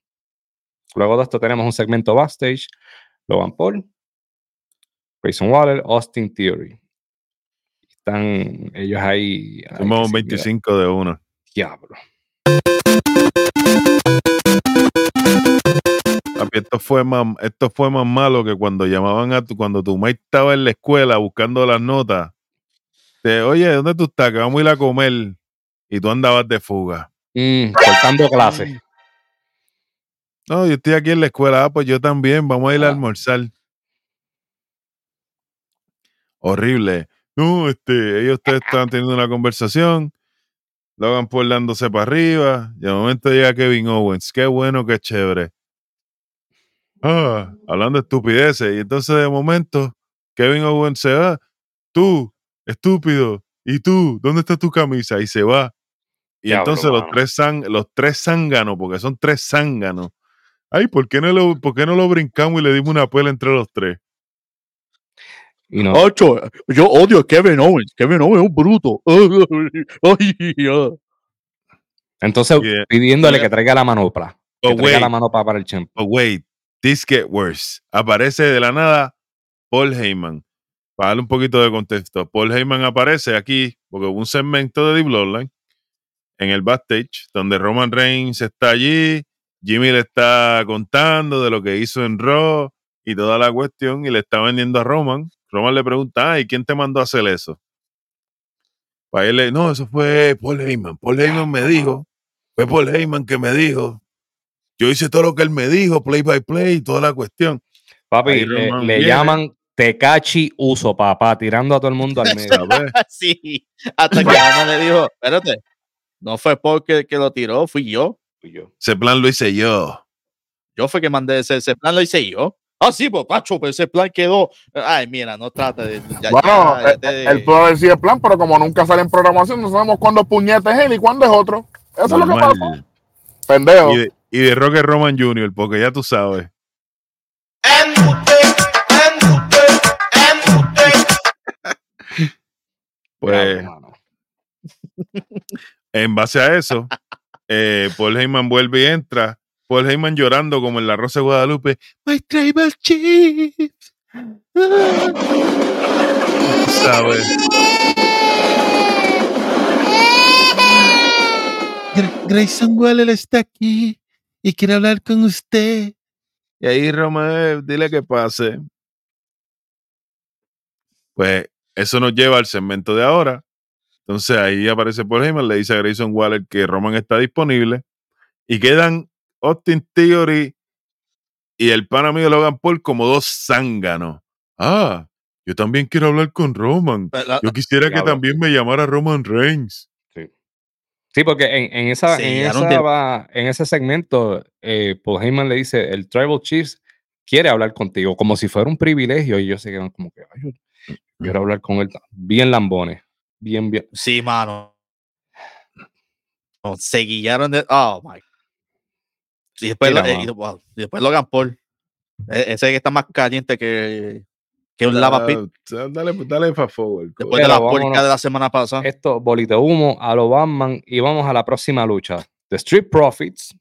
Speaker 1: Luego de esto tenemos un segmento backstage. Logan Paul, Grayson Waller, Austin Theory. Están ellos ahí.
Speaker 2: Somos
Speaker 1: un
Speaker 2: 25 de
Speaker 1: 1. Diablo.
Speaker 2: Papi, esto fue más, esto fue más malo que cuando llamaban a tu, cuando tu mate estaba en la escuela buscando las notas. Te, Oye, ¿dónde tú estás? Que vamos a ir a comer. Y tú andabas de fuga.
Speaker 1: Mm, cortando clases.
Speaker 2: No, yo estoy aquí en la escuela. Ah, pues yo también. Vamos a ir a
Speaker 1: Ah.
Speaker 2: almorzar. Horrible. No, este, ellos ustedes estaban teniendo una conversación. Logan Paul dándose para arriba. Y de momento llega Kevin Owens. Qué bueno, qué chévere. Ah, hablando de estupideces. Y entonces de momento, Kevin Owens se va. Tú, estúpido. ¿Y tú? ¿Dónde está tu camisa? Y se va. Y entonces los
Speaker 1: mano.
Speaker 2: tres, los tres zánganos, porque son tres zánganos. Ay, ¿por qué, no lo, ¿por qué no lo brincamos y le dimos una pela entre los tres?
Speaker 1: Y no,
Speaker 3: Ocho, yo odio a Kevin Owens. Kevin Owens es un bruto.
Speaker 1: Entonces
Speaker 2: Yeah.
Speaker 1: pidiéndole
Speaker 2: Yeah.
Speaker 1: que traiga la manopla. Que
Speaker 2: Oh,
Speaker 1: traiga la
Speaker 2: wait.
Speaker 1: manopla para el champ.
Speaker 2: Wait, this get worse. Aparece de la nada Paul Heyman. Para darle un poquito de contexto. Paul Heyman aparece aquí porque hubo un segmento de The Bloodline en el backstage donde Roman Reigns está allí. Jimmy le está contando de lo que hizo en Raw y toda la cuestión y le está vendiendo a Roman. Roman le pregunta, ¿y quién te mandó a hacer eso? Para él, le- no, eso fue Paul Heyman. Paul Heyman me dijo, fue Paul Heyman que me dijo. Yo hice todo lo que él me dijo, play by play, toda la cuestión.
Speaker 1: Papi,
Speaker 2: Ahí
Speaker 1: le,
Speaker 2: Roman
Speaker 1: llaman Tecachi Uso, papá, tirando a todo el mundo al medio.
Speaker 3: Sí, hasta que mamá le dijo, espérate, no fue porque que lo tiró, fui yo.
Speaker 1: Fui yo.
Speaker 2: Ese plan lo hice yo.
Speaker 3: Yo fue que mandé ese, ese plan, lo hice yo. Ah, sí, pues, Pacho, pero ese plan quedó. Ay, mira, no trata de. ya-
Speaker 4: Bueno,
Speaker 3: ya- ya
Speaker 4: eh, puede decir el plan, pero como nunca sale en programación, no sabemos cuándo puñete es él y cuándo es otro. Eso es lo que pasa. Pendejo.
Speaker 2: Y de, y de Rocket Roman Jr., porque ya tú sabes. Pues en base a eso, eh, Paul Heyman vuelve y entra. Paul Heyman llorando como en la Rosa de Guadalupe. My tribal chief. ¿Sabes? Grayson Waller está aquí y quiere hablar con usted. Y ahí Roman, dile que pase. Pues eso nos lleva al segmento de ahora. Entonces ahí aparece Paul Heyman, le dice a Grayson Waller que Roman está disponible. Y quedan Austin Theory y el pan amigo Logan Paul como dos zánganos. Ah, yo también quiero hablar con Roman. Yo quisiera que también me llamara Roman Reigns.
Speaker 1: Sí, porque en, en esa,
Speaker 3: Sí,
Speaker 1: en, esa va- en ese segmento, eh, Paul Heyman le dice, el Tribal Chiefs quiere hablar contigo, como si fuera un privilegio, y ellos se quedan como que, "Ay, yo quiero hablar con él. Bien lambones, bien, bien.
Speaker 3: Sí, mano. No, se guillaron de. Oh, my. Y después,
Speaker 1: Mira,
Speaker 3: lo- eh, y, wow, y después Logan Paul. E- Ese que está más caliente que, que un lavapit.
Speaker 2: Ah, Dale, dale fast forward.
Speaker 3: Después
Speaker 2: coño.
Speaker 3: de la
Speaker 1: Pero
Speaker 3: porca
Speaker 1: vámonos.
Speaker 3: de la semana pasada.
Speaker 1: Esto, bolita humo, a lo Batman, y vamos a la próxima lucha. The Street Profits,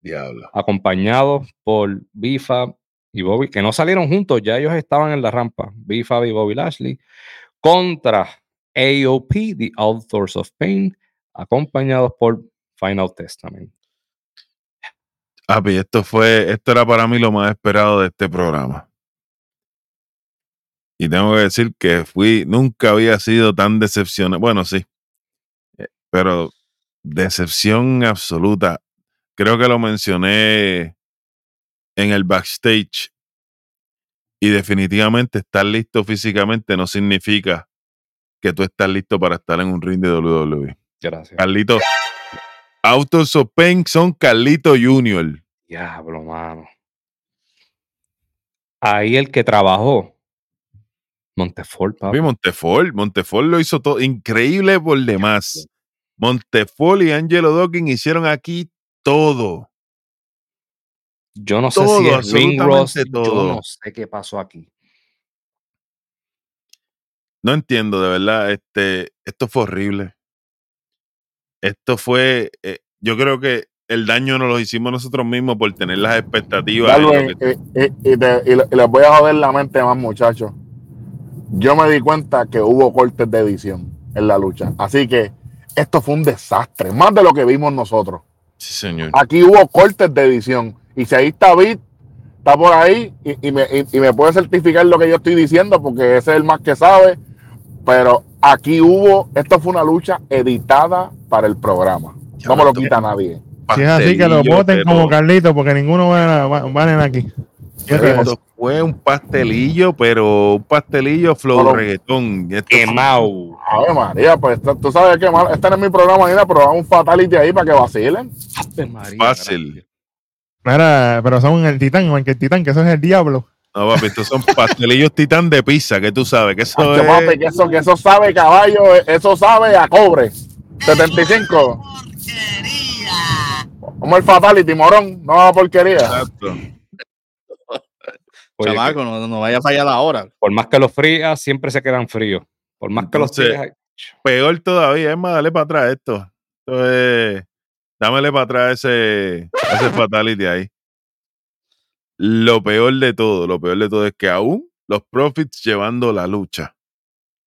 Speaker 2: Diablo.
Speaker 1: acompañados por Bifa y Bobby, que no salieron juntos, ya ellos estaban en la rampa, Bifa y Bobby Lashley, contra AOP, The Authors of Pain, acompañados por Final Testament.
Speaker 2: Papi, esto fue, esto era para mí lo más esperado de este programa. Y tengo que decir que fui, nunca había sido tan decepcionado. Bueno, sí. eh, Pero decepción absoluta. Creo que lo mencioné en el backstage. Y definitivamente estar listo físicamente no significa que tú estás listo para estar en un ring de WWE.
Speaker 1: Gracias.
Speaker 2: Carlito, Autos of Pain son Carlito Junior.
Speaker 1: Diablo, mano. Ahí el que trabajó, Montefort, papi.
Speaker 2: Montefort, Montefort lo hizo todo increíble por demás. Montefort y Angelo Dawkins hicieron aquí todo.
Speaker 1: Yo no sé
Speaker 2: todo,
Speaker 1: si es Ring
Speaker 2: absolutamente
Speaker 1: Rust, yo
Speaker 2: todo.
Speaker 1: no sé qué pasó aquí.
Speaker 2: No entiendo, de verdad. Este, esto fue horrible. Esto fue, eh, yo creo que el daño nos lo hicimos nosotros mismos por tener las expectativas.
Speaker 4: Darwin,
Speaker 2: que-
Speaker 4: y, y- y te- y le- y les voy a joder la mente más, muchachos. yo me di cuenta que hubo cortes de edición en la lucha. Así que esto fue un desastre, más de lo que vimos nosotros.
Speaker 2: Sí, señor.
Speaker 4: Aquí hubo cortes de edición. Y si ahí está Bit, está por ahí y, me, y me puede certificar lo que yo estoy diciendo, porque ese es el más que sabe. Pero aquí hubo, esto fue una lucha editada para el programa. No me lo quita nadie.
Speaker 8: Si es así, que lo voten
Speaker 2: pero
Speaker 8: como Carlito, porque ninguno va, va, van aquí.
Speaker 2: Esto fue un pastelillo, pero un pastelillo flow
Speaker 4: Solo-
Speaker 2: reggaetón.
Speaker 1: Quemado.
Speaker 4: Ave María, pues tú sabes que mal, este no es mi programa, pero un fatality ahí para que vacilen.
Speaker 1: Ave María,
Speaker 2: Fácil.
Speaker 8: Mira, pero son el titán, que el titán, que eso es el diablo.
Speaker 2: No, papi, estos son pastelillos titán de pizza, que tú sabes que eso es.
Speaker 4: papi, que eso, que eso sabe caballo, eso sabe a cobre. 75.
Speaker 6: Porquería.
Speaker 4: Como el fatality, morón. No porquería.
Speaker 2: Exacto.
Speaker 1: Oye,
Speaker 3: Chamaco, no, no vaya a fallar la hora.
Speaker 1: Por más que los frías, siempre se quedan fríos. Por más que los
Speaker 2: Entonces,
Speaker 1: ahí-
Speaker 2: Peor todavía, es más, dale para atrás esto. Esto es. Dámele para atrás ese, ese fatality ahí. Lo peor de todo, lo peor de todo es que aún los Profits llevando la lucha.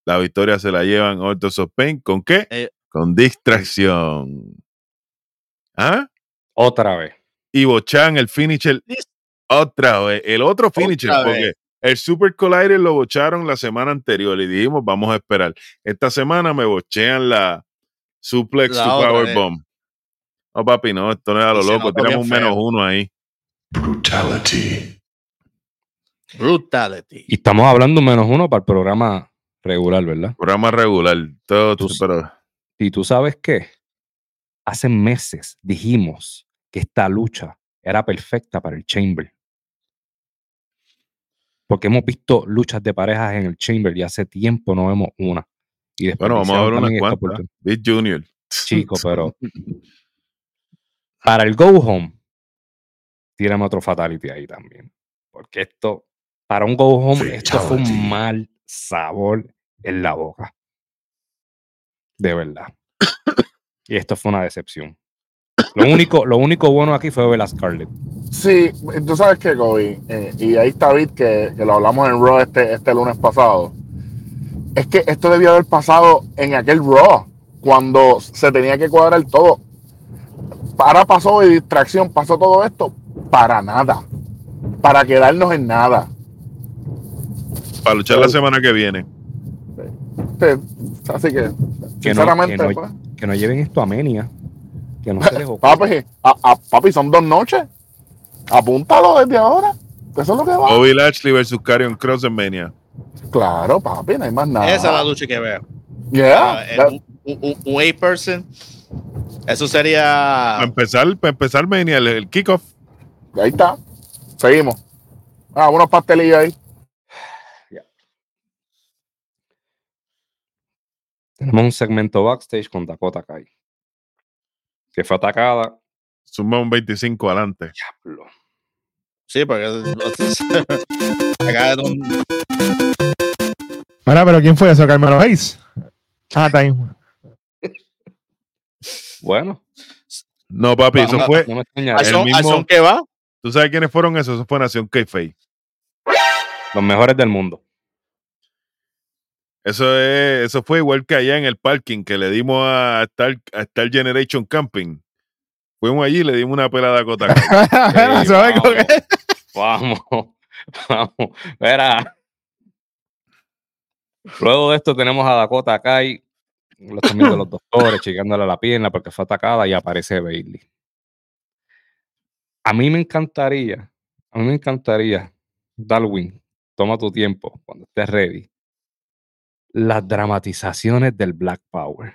Speaker 2: La victoria se la llevan Ortos of Pain. ¿Con qué?
Speaker 3: Eh.
Speaker 2: Con distracción. ¿Ah?
Speaker 1: Otra vez.
Speaker 2: y bochan el finisher otra vez. El otro finisher,
Speaker 3: Otra
Speaker 2: porque
Speaker 3: vez.
Speaker 2: el Super Collider lo bocharon la semana anterior y dijimos, vamos a esperar. Esta semana me bochean la Suplex
Speaker 3: La
Speaker 2: to
Speaker 3: otra
Speaker 2: Power
Speaker 3: vez.
Speaker 2: Bomb. No, papi, no, esto no es a lo loco. Tiramos un menos uno ahí.
Speaker 3: Brutality.
Speaker 1: Y estamos hablando menos uno para el programa regular, ¿verdad?
Speaker 2: Programa regular. Todo,
Speaker 1: Tú-
Speaker 2: pero
Speaker 1: Y tú sabes qué? Hace meses dijimos que esta lucha era perfecta para el Chamber. Porque hemos visto luchas de parejas en el Chamber y hace tiempo no vemos una. Y
Speaker 2: bueno, vamos a ver cuantas.
Speaker 1: oportunidad.
Speaker 2: Big Junior.
Speaker 1: Chico, pero para el go home, tírame otro fatality ahí también. Porque esto, para un go home, esto fue un mal sabor en la boca. De verdad. Y esto fue una decepción. Lo único, lo único bueno aquí fue ver a Scarlett.
Speaker 4: Sí, tú sabes que, Kobe, eh, y ahí está Bit, que, que lo hablamos en Raw este, este lunes pasado. Es que esto debió haber pasado en aquel Raw, cuando se tenía que cuadrar todo. Para pasó de distracción, pasó todo esto, para nada. Para quedarnos en nada.
Speaker 2: Para luchar la semana que viene.
Speaker 4: Sí, Así que,
Speaker 1: Que no-
Speaker 4: sinceramente,
Speaker 1: que no-
Speaker 4: pues,
Speaker 1: Que no lleven esto a Menia. Que no se les ocurra.
Speaker 4: papi, a- a- papi, son dos noches. Apúntalo desde ahora. que Eso es lo que va.
Speaker 2: Bobby Lashley versus Karrion Cross en Mania.
Speaker 4: Claro, papi, no hay más nada.
Speaker 3: Esa es la lucha que veo.
Speaker 4: Yeah,
Speaker 3: Ah, eh, un, un- un- A-person. Eso
Speaker 2: Para
Speaker 3: sería.
Speaker 2: empezar, para empezar Mania, el, el kickoff.
Speaker 4: Ahí está. Seguimos. Ah, unos pastelillos ahí.
Speaker 1: Tenemos un segmento backstage con Dakota Kai. Que fue atacada.
Speaker 2: Suma un 25 adelante.
Speaker 1: Diablo.
Speaker 3: Sí, porque. acá un-
Speaker 8: Ahora, pero ¿quién fue eso? Carmelo Hayes. Ah, está ahí.
Speaker 1: Bueno,
Speaker 2: No, papi, eso fue.
Speaker 1: no me
Speaker 3: al
Speaker 2: mismo-
Speaker 3: son que va.
Speaker 2: ¿Tú sabes quiénes fueron esos? Eso fue Nación Kayfabe.
Speaker 1: Los mejores del mundo.
Speaker 2: Eso es, eso fue igual que allá en el parking que le dimos a Star, a Star Generation Camping. Fuimos allí y le dimos una pelada a Cota.
Speaker 8: ¿Sabes
Speaker 1: vamos. Vamos, vamos. Verá. Luego de esto tenemos a Dakota Kai. Lo están viendo los doctores, chequeándole la pierna porque fue atacada y aparece Bailey. A mí me encantaría, a mí me encantaría, Darwin, toma tu tiempo cuando estés ready. Las dramatizaciones del Black Power.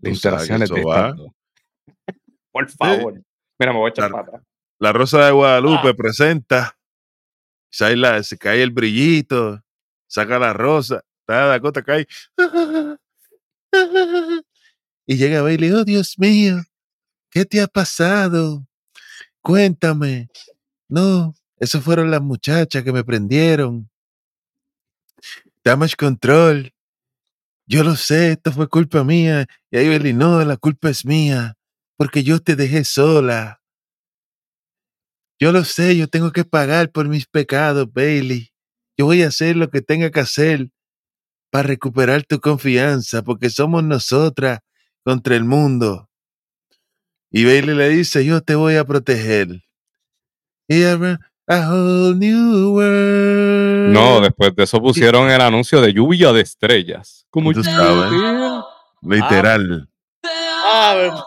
Speaker 1: Las interacciones de dos. Por favor. Mira, me voy a echar para atrás.
Speaker 2: La Rosa de Guadalupe
Speaker 1: Ah.
Speaker 2: presenta. Se, la- se cae el brillito. Saca la rosa. Está Dakota cae. Y llega Bailey. Oh, Dios mío. ¿Qué te ha pasado? Cuéntame. No, esas fueron las muchachas que me prendieron. Damage control. Yo lo sé, esto fue culpa mía. Y ahí Bailey, no, la culpa es mía. Porque yo te dejé sola. Yo lo sé, yo tengo que pagar por mis pecados, Bailey. Yo voy a hacer lo que tenga que hacer para recuperar tu confianza, porque somos nosotras contra el mundo. Y Bailey le dice, yo te voy a proteger. Y a whole new world.
Speaker 1: No, después de eso pusieron el anuncio de lluvia de estrellas. Como
Speaker 2: Tú sabes.
Speaker 1: de-
Speaker 2: Literal,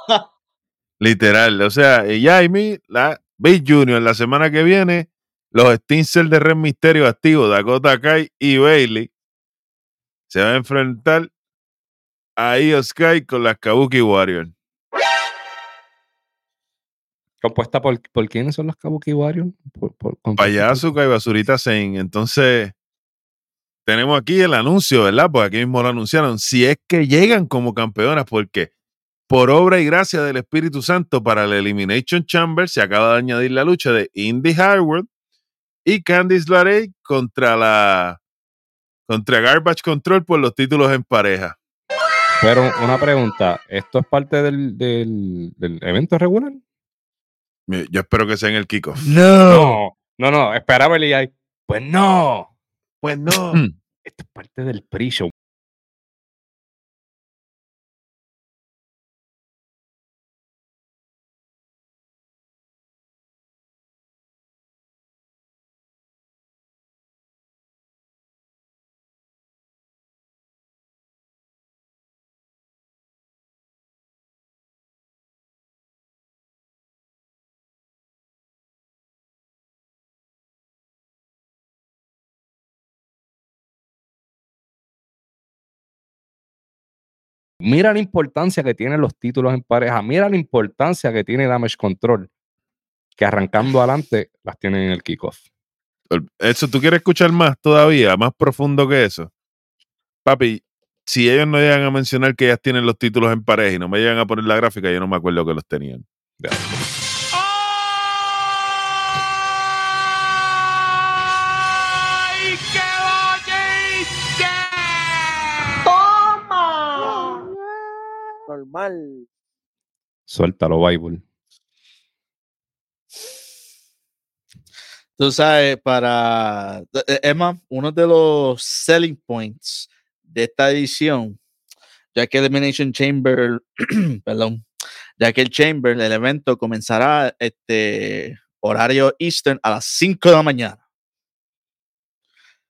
Speaker 3: Ma-
Speaker 2: literal. O sea, y Jaime, la Big Junior, la semana que viene, los Stincers de Red Misterio activos, Dakota Kai y Bailey, se van a enfrentar a Io Sky con las Kabuki Warriors.
Speaker 1: Compuesta por, por quiénes son los Kabuki Warriors? Por-
Speaker 2: y Basurita Zen. Entonces, tenemos aquí el anuncio, ¿verdad? Pues aquí mismo lo anunciaron. Si es que llegan como campeonas, porque por obra y gracia del Espíritu Santo para la Elimination Chamber se acaba de añadir la lucha de Indy Harvard y Candice LeRae contra la contra Garbage Control por los títulos en pareja.
Speaker 1: Pero una pregunta, ¿esto es parte del, del, del evento regular?
Speaker 2: Yo espero que sea en el kickoff.
Speaker 1: No, no, no, esperaba el ahí. Pues no,
Speaker 2: Pues no.
Speaker 1: esto es parte del pre-show. Mira la importancia que tienen los títulos en pareja. Mira la importancia que tiene Damage Control. Que arrancando adelante las tienen en el kickoff.
Speaker 2: Eso, ¿tú quieres escuchar más todavía? Más profundo que eso. Papi, si ellos no llegan a mencionar que ellas tienen los títulos en pareja y no me llegan a poner la gráfica, yo no me acuerdo que los tenían.
Speaker 1: Ya.
Speaker 7: Normal.
Speaker 1: Suéltalo, Bible.
Speaker 3: Tú sabes, para eh, Emma, uno de los selling points de esta edición, ya que Elimination Chamber, perdón, ya que el Chamber, el evento comenzará este horario Eastern a las 5 de la mañana.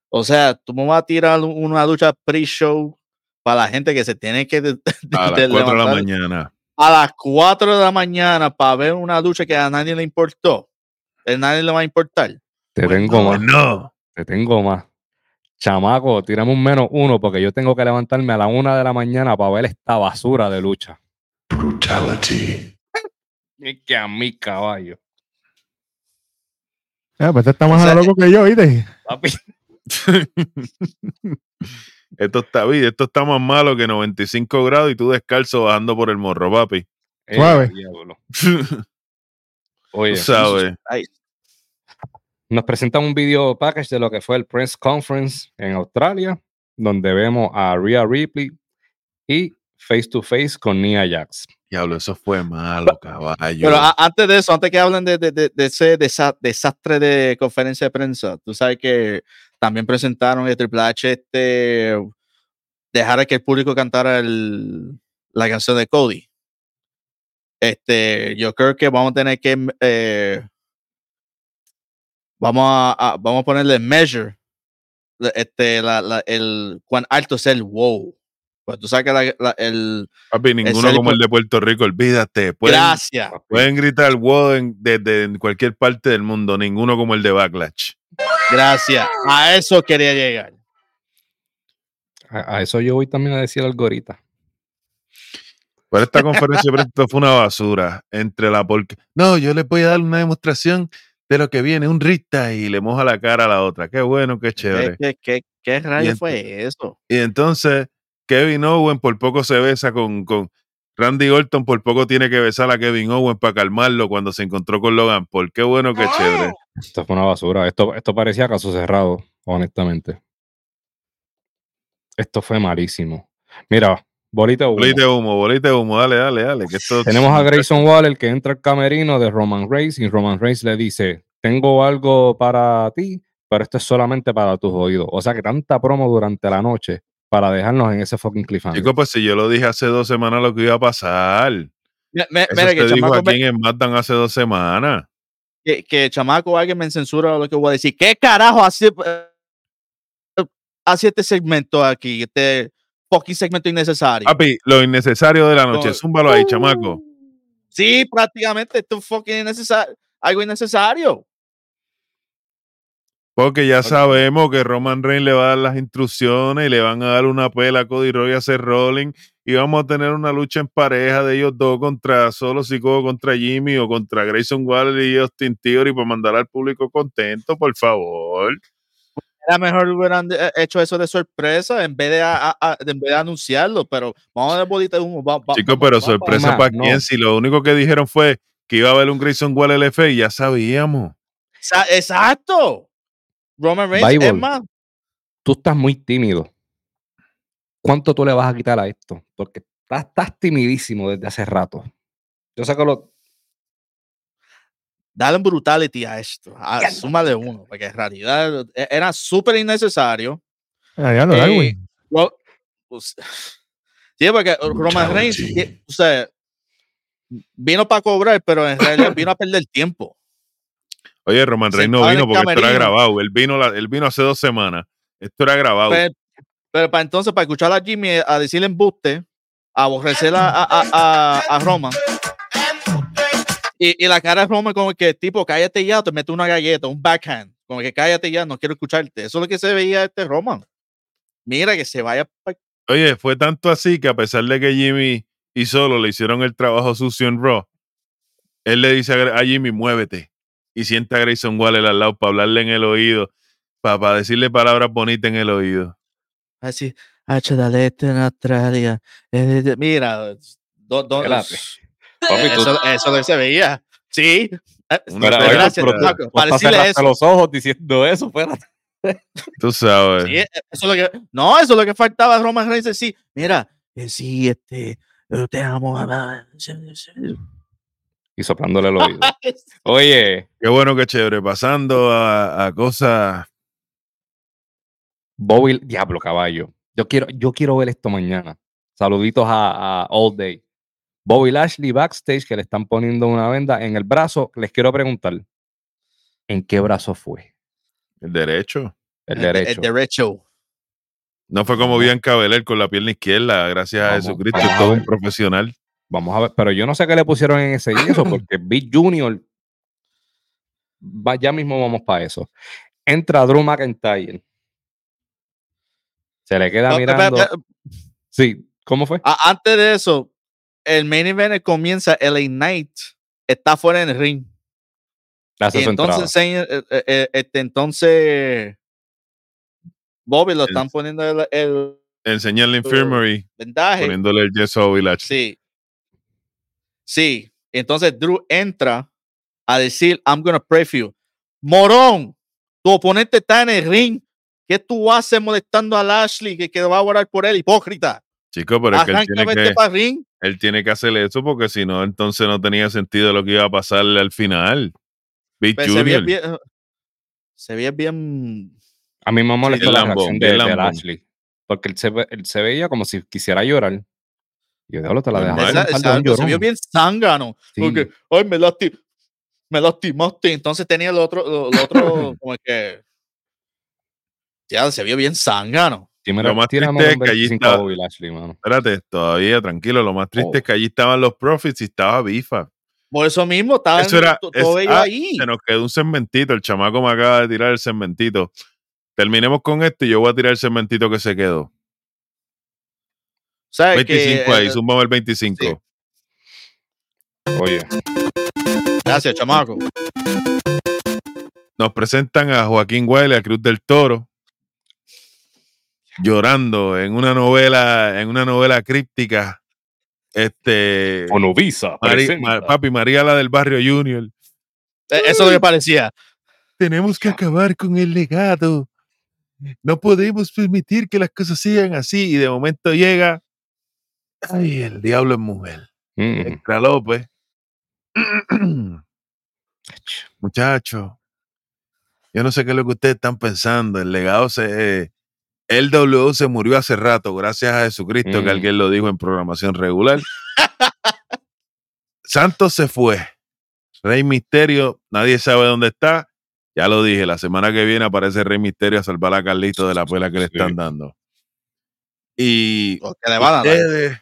Speaker 3: O sea, tú me vas a tirar un- una lucha pre-show para la gente que se tiene que de- de-
Speaker 2: A las
Speaker 3: de
Speaker 2: 4 de la
Speaker 3: levantar
Speaker 2: mañana.
Speaker 3: a las 4 de la mañana para ver una lucha que a nadie le importó. A nadie le va a importar.
Speaker 1: Te
Speaker 2: Pues
Speaker 1: tengo
Speaker 2: no,
Speaker 1: más.
Speaker 2: no.
Speaker 1: Te tengo más. Chamaco, tirame un menos uno porque yo tengo que levantarme a la una de la mañana para ver esta basura de lucha.
Speaker 8: Brutality.
Speaker 1: Y que a mi caballo.
Speaker 8: Ah, pues este está más
Speaker 3: O sea,
Speaker 8: a lo loco que yo, ¿viste?
Speaker 1: Papi,
Speaker 2: Esto está bien, esto está más malo que 95 grados y tú descalzo bajando por el morro, papi.
Speaker 1: eh,
Speaker 8: Suave.
Speaker 1: Oye,
Speaker 2: sabes.
Speaker 1: Nos presentan un video package de lo que fue el press conference en Australia, donde vemos a Rhea Ripley y face to face con Nia Jax.
Speaker 2: Diablo, eso fue malo, caballo.
Speaker 3: Pero a- antes de eso, antes que hablen de, de- de- de ese desa- desastre de conferencia de prensa, tú sabes que también presentaron el Triple H este dejar que el público cantara el- la canción de Cody. Este, yo creo que vamos a tener que eh, vamos a, a- vamos a ponerle measure este la, la- el cuán alto es el wow. Pues tú sabes que la- la- el
Speaker 2: Papi, ninguno como el de Puerto Rico, olvídate. Pueden,
Speaker 3: gracias.
Speaker 2: pueden gritar wow en- desde cualquier parte del mundo, ninguno como el de Backlash.
Speaker 3: Gracias. A eso quería llegar.
Speaker 1: A, a eso yo voy también a decir algo ahorita.
Speaker 2: Pero esta conferencia de prensa fue una basura entre la porque no, yo les voy a dar una demostración de lo que viene, un rita y le moja la cara a la otra. Qué bueno, qué chévere.
Speaker 3: ¿Qué, qué, qué, qué rayo fue eso?
Speaker 2: Y entonces Kevin Owen por poco se besa con, con Randy Orton, por poco tiene que besar a Kevin Owen para calmarlo cuando se encontró con Logan Paul. Qué bueno, qué chévere.
Speaker 1: Esto fue una basura. Esto, esto parecía caso cerrado, honestamente. Esto fue malísimo. Mira, bolita de humo.
Speaker 2: Bolita de humo, bolita de humo, dale, dale, dale. Que esto
Speaker 1: Tenemos a Grayson Waller que entra al camerino de Roman Reigns y Roman Reigns le dice, tengo algo para ti, pero esto es solamente para tus oídos. O sea que tanta promo durante la noche para dejarnos en ese fucking cliffhanger.
Speaker 2: Chicos, pues si yo lo dije hace dos semanas lo que iba a pasar.
Speaker 3: Me- me-
Speaker 2: Eso
Speaker 3: mira,
Speaker 2: se
Speaker 3: que
Speaker 2: dijo
Speaker 3: chamaco,
Speaker 2: aquí en SmackDown hace dos semanas.
Speaker 3: que, que chamaco alguien me censura lo que voy a decir. ¿Qué carajo hace, eh, hace este segmento aquí? Este fucking segmento innecesario.
Speaker 2: Papi, lo innecesario de la noche.
Speaker 3: No.
Speaker 2: Zúmbalo ahí, chamaco.
Speaker 3: Sí, prácticamente esto es fucking innecesario. Algo innecesario.
Speaker 2: Porque ya sabemos que Roman Reigns le va a dar las instrucciones y le van a dar una pela a Cody Rhodes y a Seth Rollins y vamos a tener una lucha en pareja de ellos dos contra Solo Sikoa contra Jimmy o contra Grayson Waller y Austin Theory para mandar al público contento, por favor.
Speaker 3: Era mejor hubieran eh, hecho eso de sorpresa en vez de, a- en vez de anunciarlo, pero vamos a dar bolita de humo.
Speaker 2: Chicos, pero sorpresa para
Speaker 1: no.
Speaker 2: quién, si lo único que dijeron fue que iba a haber un Grayson Waller LF y ya sabíamos.
Speaker 3: Sa- Exacto. Roman Reigns
Speaker 1: Bible.
Speaker 3: es más.
Speaker 1: Tú estás muy tímido. ¿Cuánto tú le vas a quitar a esto? Porque estás, estás timidísimo desde hace rato. Yo sé que lo.
Speaker 3: Dale un brutality a esto. A, súmale uno, porque en realidad e- era súper innecesario.
Speaker 8: Ah, ya lo
Speaker 3: Eh. Ro- pues, sí, porque Roman Reigns, y- o sea, vino para cobrar, pero en realidad vino a perder tiempo.
Speaker 2: Oye, Roman Reigns no vino porque esto era grabado. Él vino, la- él vino hace dos semanas. Esto era grabado.
Speaker 3: Pero, pero para entonces, para escuchar a Jimmy a decirle embuste, a aborrecer a, a, a, Roman. Y, y la cara de Roman como que tipo, cállate ya, te mete una galleta, un backhand. Como que cállate ya, no quiero escucharte. Eso es lo que se veía este Roman. Mira que se vaya
Speaker 2: Oye, fue tanto así que a pesar de que Jimmy y Solo le hicieron el trabajo sucio en Raw, él le dice a Jimmy, muévete. Y sienta a Grayson Waller al lado para hablarle en el oído, para, decirle palabras bonitas en el oído.
Speaker 3: así, H dale este en Australia. eh, eh, mira, do- do- eso, eso lo que se veía. Sí. Eh,
Speaker 2: Una cosa-
Speaker 1: oye,
Speaker 3: gracias,
Speaker 1: pero tú-
Speaker 3: Paco, para decirle eso.
Speaker 1: los ojos diciendo eso, espérate.
Speaker 2: Tú sabes.
Speaker 3: Sí, eh, eso es lo que, no, eso es lo que faltaba Roman Reigns decir, mira, eh, sí, este, yo te amo, mamá.
Speaker 1: Y soplándole el oído. Oye,
Speaker 2: Qué bueno, qué chévere. Pasando a, a cosas.
Speaker 1: Bobby, diablo caballo. Yo quiero, yo quiero ver esto mañana. Saluditos a, a All Day. Bobby Lashley backstage que le están poniendo una venda en el brazo. Les quiero preguntar, ¿en qué brazo fue?
Speaker 2: El derecho.
Speaker 1: El
Speaker 3: El
Speaker 1: derecho.
Speaker 3: derecho.
Speaker 2: No fue como. Bianca Belair con la pierna izquierda, gracias a Jesucristo, todo un profesional.
Speaker 1: Vamos a ver, pero yo no sé qué le pusieron en ese yeso porque Big Junior. Va, ya mismo vamos para eso. Entra Drew McIntyre. Se le queda
Speaker 3: No,
Speaker 1: mirando. Sí, ¿cómo fue?
Speaker 3: a- antes de eso, el main event comienza, LA Knight está fuera en el ring.
Speaker 1: Hace
Speaker 3: Y
Speaker 1: su entrada.
Speaker 3: entonces, eh, eh, eh, este, entonces, Bobby lo
Speaker 2: El-
Speaker 3: están poniendo el, el
Speaker 2: la infirmary,
Speaker 3: vendaje.
Speaker 2: poniéndole el yeso a Bobby Lashley.
Speaker 3: Sí. Sí. Entonces Drew entra a decir, I'm gonna pray for you. Morón, tu oponente está en el ring. ¿Qué tú haces molestando a Lashley que, que va a orar por él? Hipócrita.
Speaker 2: Chico, pero es que él tiene que,
Speaker 3: para el ring.
Speaker 2: él tiene que hacer eso porque si no, entonces no tenía sentido lo que iba a pasarle al final. Big
Speaker 3: Pues se veía
Speaker 2: Junior.
Speaker 3: bien. Se veía bien.
Speaker 1: A mí me molestó
Speaker 2: bien
Speaker 1: la reacción de. Lashley. Porque él se, ve- él se veía como si quisiera llorar. Yo diablo, te la dejaste
Speaker 3: se vio bien zángano.
Speaker 1: Sí.
Speaker 3: Porque, ay, me, lasti- me lastimaste. Entonces tenía el otro, lo otro, como que. Ya, se vio bien zángano.
Speaker 1: Sí, mira,
Speaker 2: Lo más triste es que allí
Speaker 1: 25 a
Speaker 2: está-
Speaker 1: Bobby Lashley, mano.
Speaker 2: Espérate, todavía, tranquilo. Lo más triste
Speaker 1: Oh.
Speaker 2: es que allí estaban los profits y estaba Bifa.
Speaker 3: Por eso mismo estaba
Speaker 2: Eso era.
Speaker 3: to-
Speaker 2: es-
Speaker 3: todo ello
Speaker 2: ah,
Speaker 3: ahí.
Speaker 2: Se nos quedó un segmentito. El chamaco me acaba de tirar el segmentito. Terminemos con esto y yo voy a tirar el segmentito que se quedó.
Speaker 3: ¿Sabes que,
Speaker 2: 25 ahí,
Speaker 3: eh,
Speaker 2: zúmbame el 25.
Speaker 1: Oye,
Speaker 3: Gracias, chamaco.
Speaker 2: Nos presentan a Joaquín Wiley, a Cruz del Toro, llorando en una novela, en una novela críptica. Este
Speaker 1: Onovisa.
Speaker 2: Mari- Ma- papi María la del barrio Junior.
Speaker 3: Eh, Eso es lo que parecía.
Speaker 2: Tenemos que acabar con el legado. No podemos permitir que las cosas sigan así. Y de momento llega. Ay, el diablo es mujer.
Speaker 1: Mm,
Speaker 2: Extra López. Muchachos, yo no sé qué es lo que ustedes están pensando. El legado se, el W se murió hace rato, gracias a Jesucristo,
Speaker 1: Mm.
Speaker 2: que alguien lo dijo en programación regular. Santos se fue. Rey Misterio, nadie sabe dónde está. Ya lo dije, la semana que viene aparece Rey Misterio a salvar a Carlito de la pela que le
Speaker 1: Sí.
Speaker 2: están dando. Y
Speaker 3: O que le van a dar.
Speaker 2: ustedes,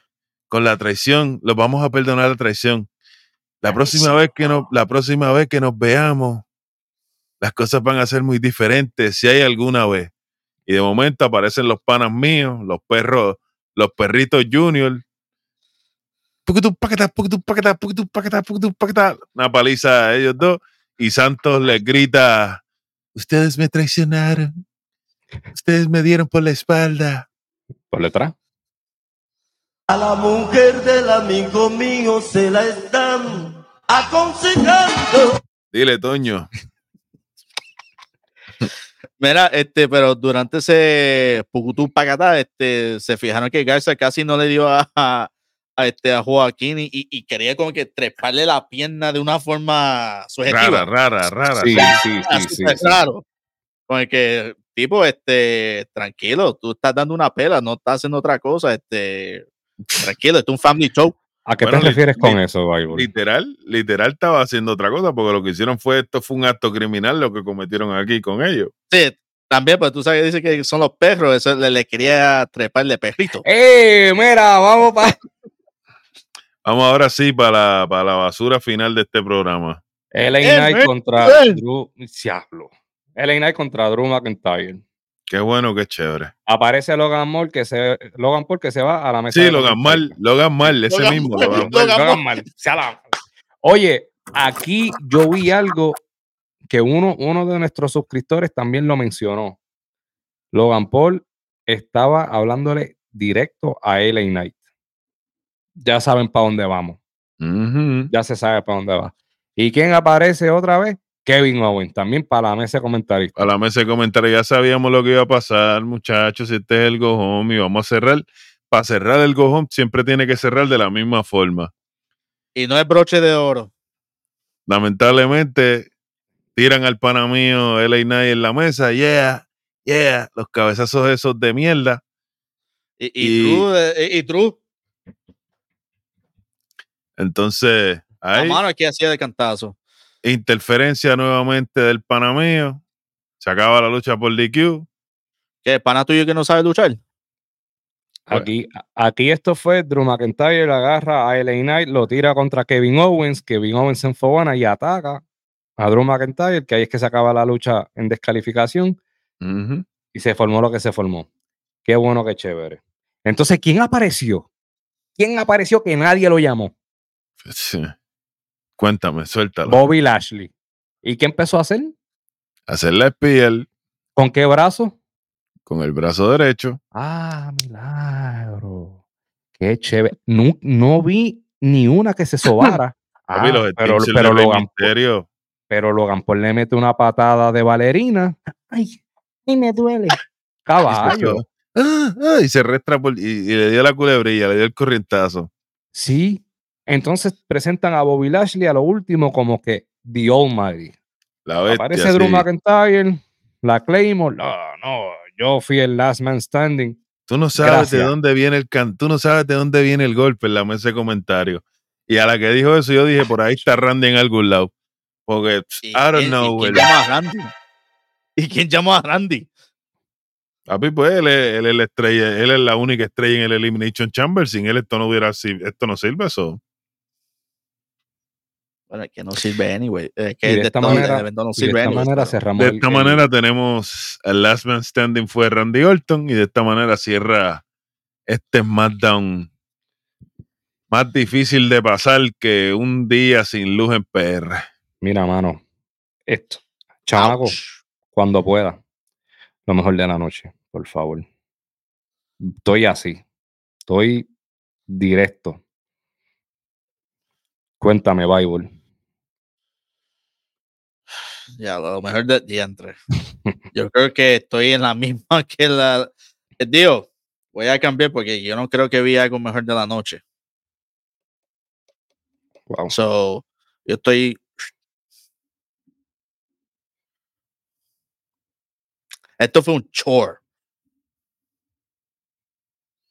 Speaker 2: con la traición, los vamos a perdonar la traición. La próxima vez que nos, la próxima vez que nos veamos, las cosas van a ser muy diferentes, si hay alguna vez. Y de momento aparecen los panas míos, los perros, los perritos junior. Una paliza a ellos dos. Y Santos les grita: Ustedes me traicionaron. Ustedes me dieron por la espalda.
Speaker 1: Por detrás.
Speaker 9: A la mujer del amigo mío se la están aconsejando.
Speaker 2: Dile, Toño.
Speaker 3: Mira, este, pero durante ese Pucutú Pacatá, este, se fijaron que Garza casi no le dio a, a, a este, a Joaquín y, y- y quería como que treparle la pierna de una forma subjetiva.
Speaker 2: Rara, rara, rara.
Speaker 1: Sí,
Speaker 2: sí.
Speaker 1: sí, sí,
Speaker 3: raro. Con el que, tipo, este, tranquilo, tú estás dando una pela, no estás haciendo otra cosa, este, tranquilo, esto es un family show.
Speaker 1: ¿A qué
Speaker 2: Bueno,
Speaker 1: te refieres con eso, Bible?
Speaker 2: Literal, literal estaba haciendo otra cosa, porque lo que hicieron fue, esto fue un acto criminal lo que cometieron aquí con ellos.
Speaker 3: Sí, también, pues tú sabes que dice que son los perros, eso le, le quería treparle perrito.
Speaker 1: ¡Eh! Mira, vamos para.
Speaker 2: Vamos ahora sí para la, para la basura final de este programa.
Speaker 1: LA
Speaker 3: Eh,
Speaker 1: Knight
Speaker 3: eh,
Speaker 1: contra
Speaker 3: eh.
Speaker 1: Drew. Diablo. LA Knight contra Drew McIntyre.
Speaker 2: Qué bueno, qué chévere.
Speaker 1: Aparece Logan Paul que se, Logan Paul que se va a la mesa.
Speaker 2: Sí,
Speaker 1: de
Speaker 2: Logan. Mal, Logan Mal, ese
Speaker 3: Logan
Speaker 2: mismo.
Speaker 3: Mal,
Speaker 2: Logan Mal.
Speaker 3: Logan
Speaker 1: Logan Mal, Oye, aquí yo vi algo que uno, uno de nuestros suscriptores también lo mencionó. Logan Paul estaba hablándole directo a LA Knight. Ya saben para dónde vamos. Ya se sabe para dónde va. ¿Y quién aparece otra vez? Kevin Owens, también para la mesa de comentarista.
Speaker 2: A la mesa de comentarios ya sabíamos lo que iba a pasar, muchachos. Este es el go home y vamos a cerrar. Para cerrar el go home siempre tiene que cerrar de la misma forma.
Speaker 3: Y no es broche de oro.
Speaker 2: Lamentablemente, tiran al pana mío LA Knight en la mesa. Yeah, yeah. Los cabezazos esos de mierda.
Speaker 3: Y, y,
Speaker 2: Y-
Speaker 3: Drew, eh, y, y Drew,
Speaker 2: Entonces, ahí,
Speaker 3: mano aquí hacía de cantazo.
Speaker 2: Interferencia nuevamente del pana mío. Se acaba la lucha por DQ.
Speaker 3: ¿Qué? ¿Pana tuyo que no sabe luchar?
Speaker 1: Aquí, aquí esto fue Drew McIntyre agarra a LA Knight, lo tira contra Kevin Owens, Kevin Owens se enfogona y ataca a Drew McIntyre, que ahí es que se acaba la lucha en descalificación y se formó lo que se formó. Qué bueno, qué chévere. Entonces, ¿quién apareció? ¿Quién apareció que nadie lo llamó?
Speaker 2: Sí. Cuéntame, suéltalo.
Speaker 1: Bobby Lashley. ¿Y qué empezó a hacer?
Speaker 2: Hacer la espiel
Speaker 1: ¿Con qué brazo?
Speaker 2: con el brazo derecho.
Speaker 1: Ah, milagro. Qué chévere. No, no vi ni una que se sobara. Ah,
Speaker 2: los
Speaker 1: pero, pero Logan, Paul- pero Logan Paul le mete una patada de bailarina. Ay, ay, me duele. Caballo.
Speaker 2: Ah, ah, y se restra por- y, y le dio la culebrilla, le dio el corrientazo.
Speaker 1: Sí. Entonces presentan a Bobby Lashley a lo último como que The Almighty.
Speaker 2: La bestia.
Speaker 1: Aparece Drew
Speaker 2: sí.
Speaker 1: McIntyre, la Claymore. No, no, yo fui el last man standing.
Speaker 2: Tú no sabes de dónde viene el can, tú no sabes de dónde viene el golpe en la mesa de comentarios. Y a la que dijo eso, yo dije, por ahí está Randy en algún lado. Porque, pff,
Speaker 3: ¿Y
Speaker 2: I don't
Speaker 3: quién- y
Speaker 2: know,
Speaker 3: quién
Speaker 2: güey.
Speaker 3: llamó a Randy? ¿Y quién llamó a Randy?
Speaker 2: Papi, pues él es, él es la estrella, él es la única estrella en el Elimination Chamber. Sin él, esto no hubiera si- esto no sirve eso.
Speaker 3: Bueno, es que no sirve anyway. Es
Speaker 1: Y
Speaker 3: que
Speaker 1: de
Speaker 3: de
Speaker 1: esta manera-
Speaker 3: de no
Speaker 1: Y de
Speaker 3: sirve
Speaker 1: esta
Speaker 3: anyway,
Speaker 1: manera cerramos.
Speaker 2: De esta
Speaker 1: el-
Speaker 2: manera tenemos el Last Man Standing fue Randy Orton y de esta manera cierra este SmackDown más difícil de pasar que un día sin luz en PR.
Speaker 1: Mira, mano. Esto. Chamaco, cuando pueda. Lo mejor de la noche, por favor. Estoy así. Estoy directo. Cuéntame, Bible.
Speaker 3: Ya, lo mejor de diantre. Yo creo que estoy en la misma que la. Digo, voy a cambiar porque yo no creo que vi algo mejor de la noche.
Speaker 1: Wow.
Speaker 3: So, yo estoy. Esto fue un chore.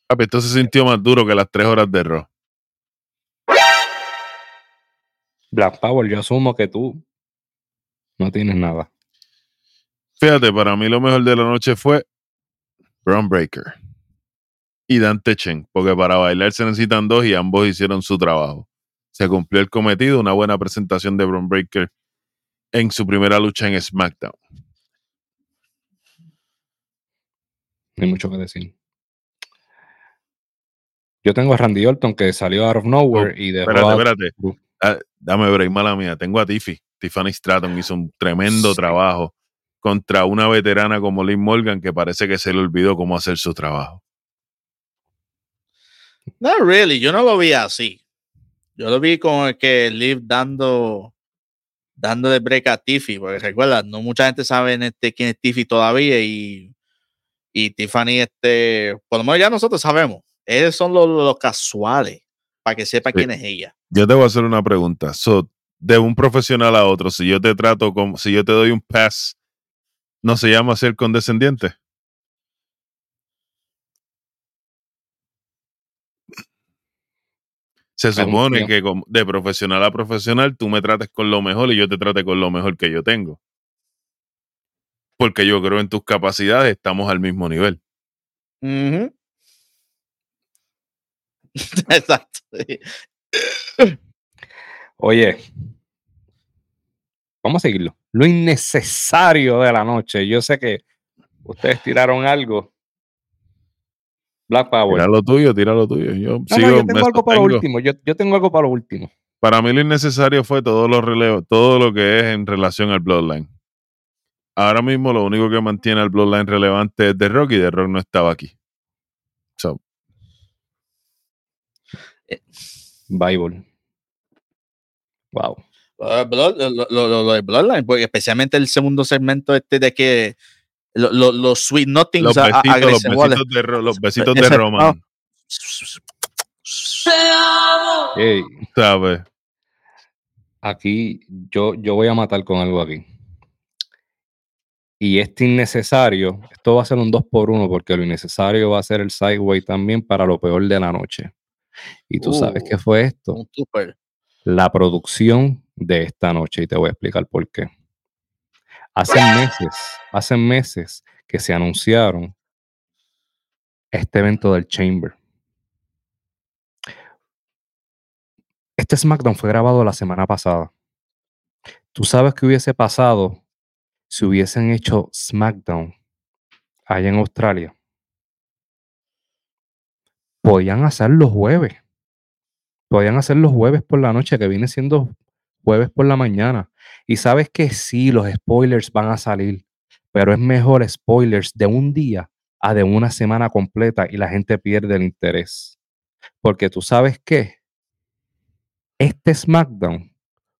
Speaker 2: Papi, esto se sintió más duro que las tres horas de Raw.
Speaker 1: Black Power, yo asumo que tú no tienes nada.
Speaker 2: Fíjate, para mí lo mejor de la noche fue Braun Breaker y Dante Chen, porque para bailar se necesitan dos y ambos hicieron su trabajo. Se cumplió el cometido, una buena presentación de Braun Breaker en su primera lucha en SmackDown.
Speaker 1: No hay mucho que decir. Yo tengo a Randy Orton que salió out of nowhere y dejó
Speaker 2: Espérate, espérate. Ah, dame break, mala mía. Tengo a Tiffy. Tiffany Stratton hizo un tremendo
Speaker 1: Sí.
Speaker 2: trabajo contra una veterana como Liv Morgan que parece que se le olvidó cómo hacer su trabajo.
Speaker 3: No, really, yo no lo vi así. Yo lo vi como que Liv dando dándole break a Tiffy, porque recuerda, no mucha gente sabe en este, quién es Tiffy todavía y, y Tiffany, este, por lo menos ya nosotros sabemos. Ellos son los, los casuales, para que sepa
Speaker 2: Sí.
Speaker 3: quién es ella.
Speaker 2: Yo te voy a hacer una pregunta. So, de un profesional a otro, si yo te trato como, si yo te doy un pass, ¿no se llama ser condescendiente? Se supone que de profesional a profesional tú me trates con lo mejor y yo te trate con lo mejor que yo tengo. Porque yo creo en tus capacidades, estamos al mismo nivel.
Speaker 3: Exacto.
Speaker 1: Oye, vamos a seguirlo. Lo innecesario de la noche. Yo sé que ustedes tiraron algo. Black Power.
Speaker 2: Tira lo tuyo, tira lo tuyo. Yo
Speaker 1: No, no,
Speaker 2: sigo,
Speaker 1: yo tengo algo para lo último. Yo, yo tengo algo para lo último.
Speaker 2: Para mí lo innecesario fue todo lo relevo, todo lo que es en relación al Bloodline. Ahora mismo lo único que mantiene al Bloodline relevante es The Rock y The Rock no estaba aquí. So,
Speaker 1: Bible. Wow.
Speaker 3: Uh, Blood- lo, lo- lo- lo de Bloodline, porque especialmente el segundo segmento este de que lo- lo- los sweet nothings
Speaker 2: los
Speaker 3: a- a-
Speaker 2: besitos, los besitos de, los besitos de
Speaker 3: Ese-
Speaker 2: Roman,
Speaker 1: Ey,
Speaker 2: ¿sabes?
Speaker 1: aquí yo, yo voy a matar con algo aquí. Y este innecesario, esto va a ser un 2 por 1 porque lo innecesario va a ser el sideway también para lo peor de la noche. Y tú sabes
Speaker 3: Uh.
Speaker 1: qué fue esto.
Speaker 3: un super.
Speaker 1: La producción de esta noche y te voy a explicar por qué. Hace meses, hace meses que se anunciaron este evento del Chamber. Este SmackDown fue grabado la semana pasada. ¿Tú sabes qué hubiese pasado si hubiesen hecho SmackDown allá en Australia? Podían hacer los jueves. Podían hacer los jueves por la noche, que viene siendo jueves por la mañana. Y sabes que sí, los spoilers van a salir, pero es mejor spoilers de un día a de una semana completa y la gente pierde el interés. Porque tú sabes que este SmackDown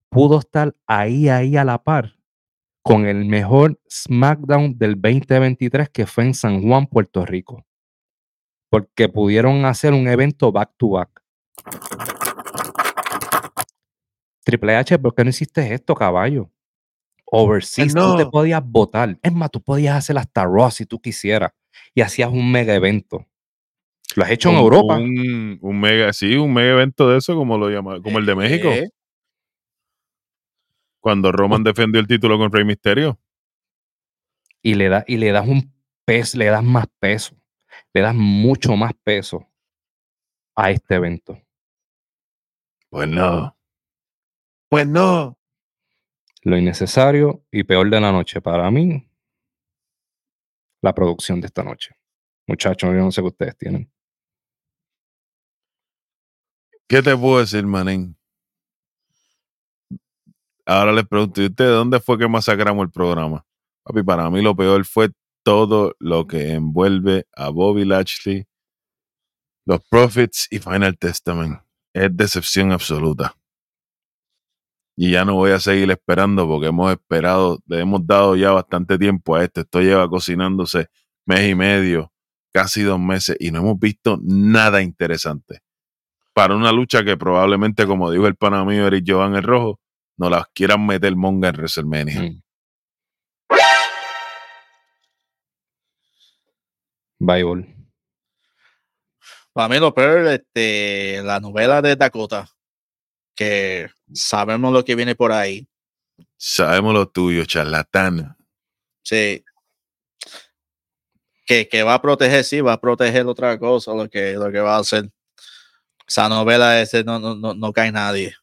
Speaker 1: pudo estar ahí, ahí a la par con el mejor SmackDown del 2023 que fue en San Juan, Puerto Rico. Porque pudieron hacer un evento back to back. Triple H, ¿por qué no hiciste esto, caballo? Overseas, tú te
Speaker 2: no.
Speaker 1: podías votar. Es más, tú podías hacer hasta Raw si tú quisieras. Y hacías un mega evento. Lo has hecho en Europa.
Speaker 2: Un, un mega, sí, un mega evento de eso, como lo llama, como el de México,
Speaker 3: Eh,
Speaker 2: cuando Roman defendió el título con Rey Misterio.
Speaker 1: y le, da, y le das un peso, le das más peso, le das mucho más peso a este evento.
Speaker 2: Pues no. Pues no.
Speaker 1: Lo innecesario y peor de la noche para mí, la producción de esta noche. Muchachos, yo no sé qué ustedes tienen.
Speaker 2: ¿Qué te puedo decir, manín? Ahora les pregunto, ¿y ustedes dónde fue que masacramos el programa? Papi, para mí lo peor fue todo lo que envuelve a Bobby Lashley, los Prophets y Final Testament. Es decepción absoluta. Y ya no voy a seguir esperando porque hemos esperado, le hemos dado ya bastante tiempo a este. Esto lleva cocinándose mes y medio, casi dos meses, y no hemos visto nada interesante para una lucha que probablemente, como dijo el pana mío Eric Jovan el Rojo, no las quieran meter monga en WrestleMania.
Speaker 1: Mm. Bible.
Speaker 3: Para mí lo peor, este, la novela de Dakota, que sabemos lo que viene por ahí.
Speaker 2: Sabemos lo tuyo, charlatán.
Speaker 3: Sí. Que, que va a proteger, sí, va a proteger otra cosa, lo que, lo que va a hacer. Esa novela ese no, no, no, no cae nadie.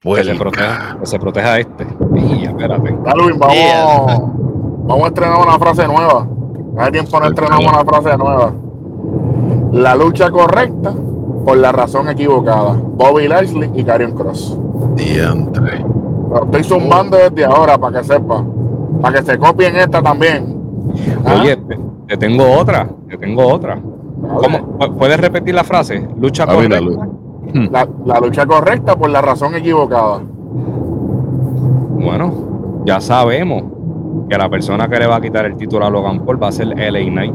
Speaker 1: Que se proteja, que se proteja este. Y espérate.
Speaker 4: Darwin, vamos, vamos a estrenar una frase nueva. Hace tiempo no estrenamos una frase nueva. La lucha correcta por la razón equivocada. Bobby Lashley y Karrion Cross.
Speaker 2: Diantre.
Speaker 4: Lo estoy zumbando desde ahora para que sepa. Para que se copien esta también. ¿Ah?
Speaker 1: Oye, te, te tengo otra. Te tengo otra. ¿Cómo? ¿Pu- ¿Puedes repetir la frase? Lucha
Speaker 2: A ver, la
Speaker 1: correcta.
Speaker 4: La, la lucha correcta por la razón equivocada.
Speaker 1: Bueno, ya sabemos que la persona que le va a quitar el título a Logan Paul va a ser LA Knight.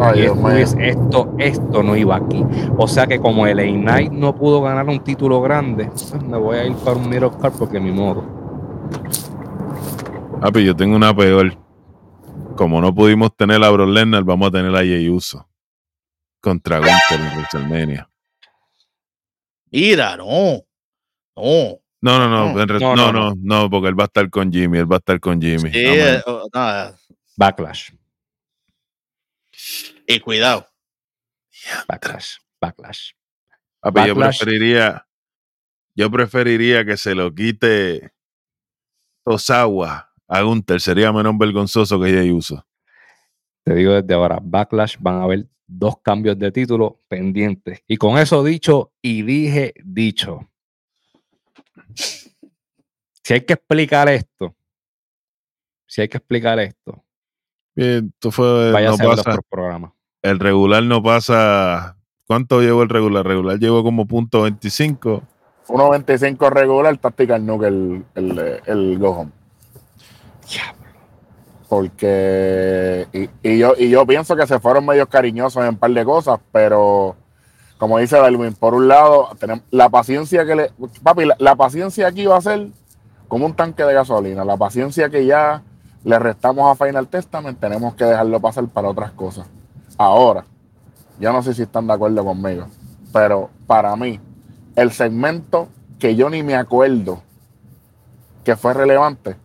Speaker 4: Ay,
Speaker 1: Y esto, es- esto, esto no iba aquí. O sea que como LA Knight no pudo ganar un título grande, me voy a ir para un middle card porque mi modo.
Speaker 2: Papi, yo tengo una peor. Como no pudimos tener a Brock Lesnar, vamos a tener a Jey Uso contra Gunther en WrestleMania.
Speaker 3: Mira, no. No.
Speaker 2: No, no, no,
Speaker 3: No,
Speaker 1: no,
Speaker 2: no,
Speaker 1: no,
Speaker 2: porque él va a estar con Jimmy, él va a estar con Jimmy.
Speaker 3: Sí, eh, oh, no,
Speaker 1: Backlash,
Speaker 3: y cuidado.
Speaker 1: backlash, backlash.
Speaker 2: Papi, yo preferiría, yo preferiría que se lo quite Tosawa a Gunther, sería menos vergonzoso que Jey Uso.
Speaker 1: Te digo desde ahora, Backlash van a haber dos cambios de título pendientes. Y con eso dicho, y dije dicho. Si hay que explicar esto, si hay que explicar esto,
Speaker 2: esto fue,
Speaker 1: vaya
Speaker 2: Eh, no
Speaker 1: a ser los
Speaker 2: pasa,
Speaker 1: otros programas.
Speaker 2: el regular no pasa, ¿cuánto llevó el regular? Regular llevó como punto 25.
Speaker 4: 1.25 regular, Tactical Nuke el, el, eh, el go home. Porque. Y, y yo, y yo pienso que se fueron medios cariñosos en un par de cosas, pero. Como dice Darwin, por un lado, tenemos la paciencia que le. Papi, la, la paciencia aquí va a ser como un tanque de gasolina. La paciencia que ya le restamos a Final Testament, tenemos que dejarlo pasar para otras cosas. Ahora, yo no sé si están de acuerdo conmigo, pero para mí, el segmento que yo ni me acuerdo que fue relevante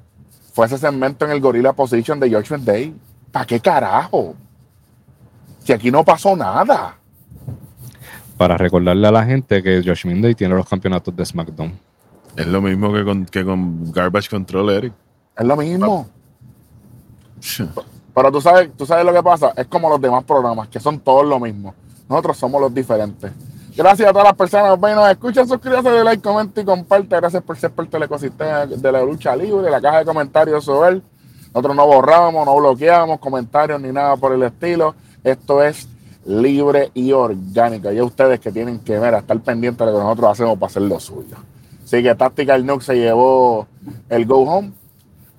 Speaker 4: fue ese segmento en el Gorilla Position de Judgment Day. ¿Para qué carajo? Si aquí no pasó nada.
Speaker 1: Para recordarle a la gente que Josh Minday tiene los campeonatos de SmackDown.
Speaker 2: Es lo mismo que con, que con Garbage Control, Eric.
Speaker 4: Es lo mismo. Pero tú sabes, tú sabes lo que pasa. Es como los demás programas, que son todos lo mismo. Nosotros somos los diferentes. Gracias a todas las personas que nos escuchan. Suscríbase, de like, comenta y comparte. Gracias por ser parte del ecosistema de la lucha libre, la caja de comentarios sobre él. Nosotros no borramos, no bloqueamos comentarios ni nada por el estilo. Esto es libre y orgánico. Y a ustedes que tienen que ver, estar pendientes de lo que nosotros hacemos para hacer lo suyo. Así que Tactical Nuke se llevó el Go Home.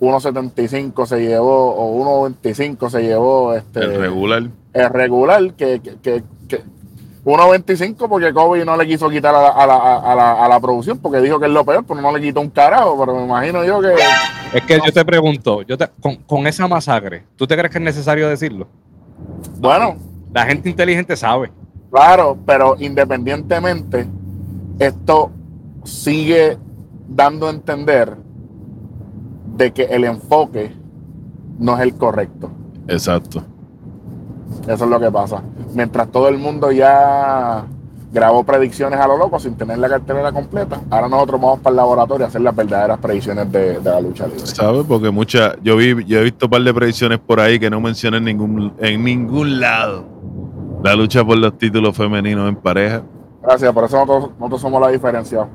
Speaker 4: 1.75 se llevó, o 1.25 se llevó este,
Speaker 2: El regular.
Speaker 4: el regular, que, que, que, que 1.25 porque Kobe no le quiso quitar a la, a, la, a, la, a la producción porque dijo que es lo peor, pero no le quitó un carajo, pero me imagino yo que...
Speaker 1: Es que yo te pregunto, yo te- con, con esa masacre, ¿tú te crees que es necesario decirlo?
Speaker 4: Bueno,
Speaker 1: La gente inteligente sabe.
Speaker 4: claro, pero independientemente, esto sigue dando a entender de que el enfoque no es el correcto.
Speaker 2: Exacto.
Speaker 4: Eso es lo que pasa. Mientras todo el mundo ya grabó predicciones a lo loco sin tener la cartelera completa, ahora nosotros vamos para el laboratorio a hacer las verdaderas predicciones de, de la lucha libre.
Speaker 2: ¿Sabes? Porque muchas, yo vi, yo he visto un par de predicciones por ahí que no mencionan en ningún, en ningún lado la lucha por los títulos femeninos en pareja.
Speaker 4: Gracias, por eso nosotros, nosotros somos la diferencia.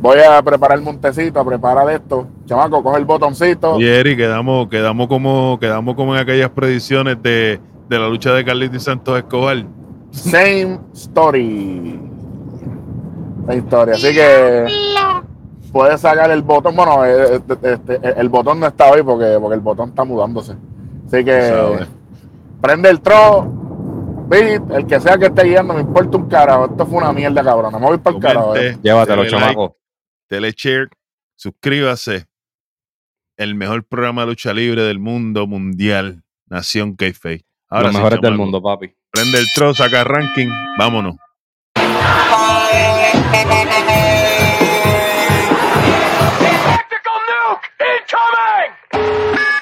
Speaker 4: Voy a preparar el montecito, a preparar esto. Chamaco, coge el botoncito.
Speaker 2: Y Eric, quedamos, quedamos como, quedamos como en aquellas predicciones de, de la lucha de Carlitos y Santos Escobar.
Speaker 4: Same story. Same story. Así que puedes sacar el botón. Bueno, eh, este, este, el botón no está hoy porque, porque el botón está mudándose. Así que
Speaker 2: ¿Sabes?
Speaker 4: prende el tro. Beat, el que sea que esté guiando, me importa un carajo. Esto fue una mierda, cabrón. Me voy para el carajo. eh.
Speaker 1: Llévatelo, chamaco
Speaker 2: dele suscríbase. El mejor programa de lucha libre del mundo mundial, Nación Keife. Ahora
Speaker 1: Los mejores del mundo, papi.
Speaker 2: Prende el trozo, saca ranking, vámonos.
Speaker 6: Tactical nuke incoming!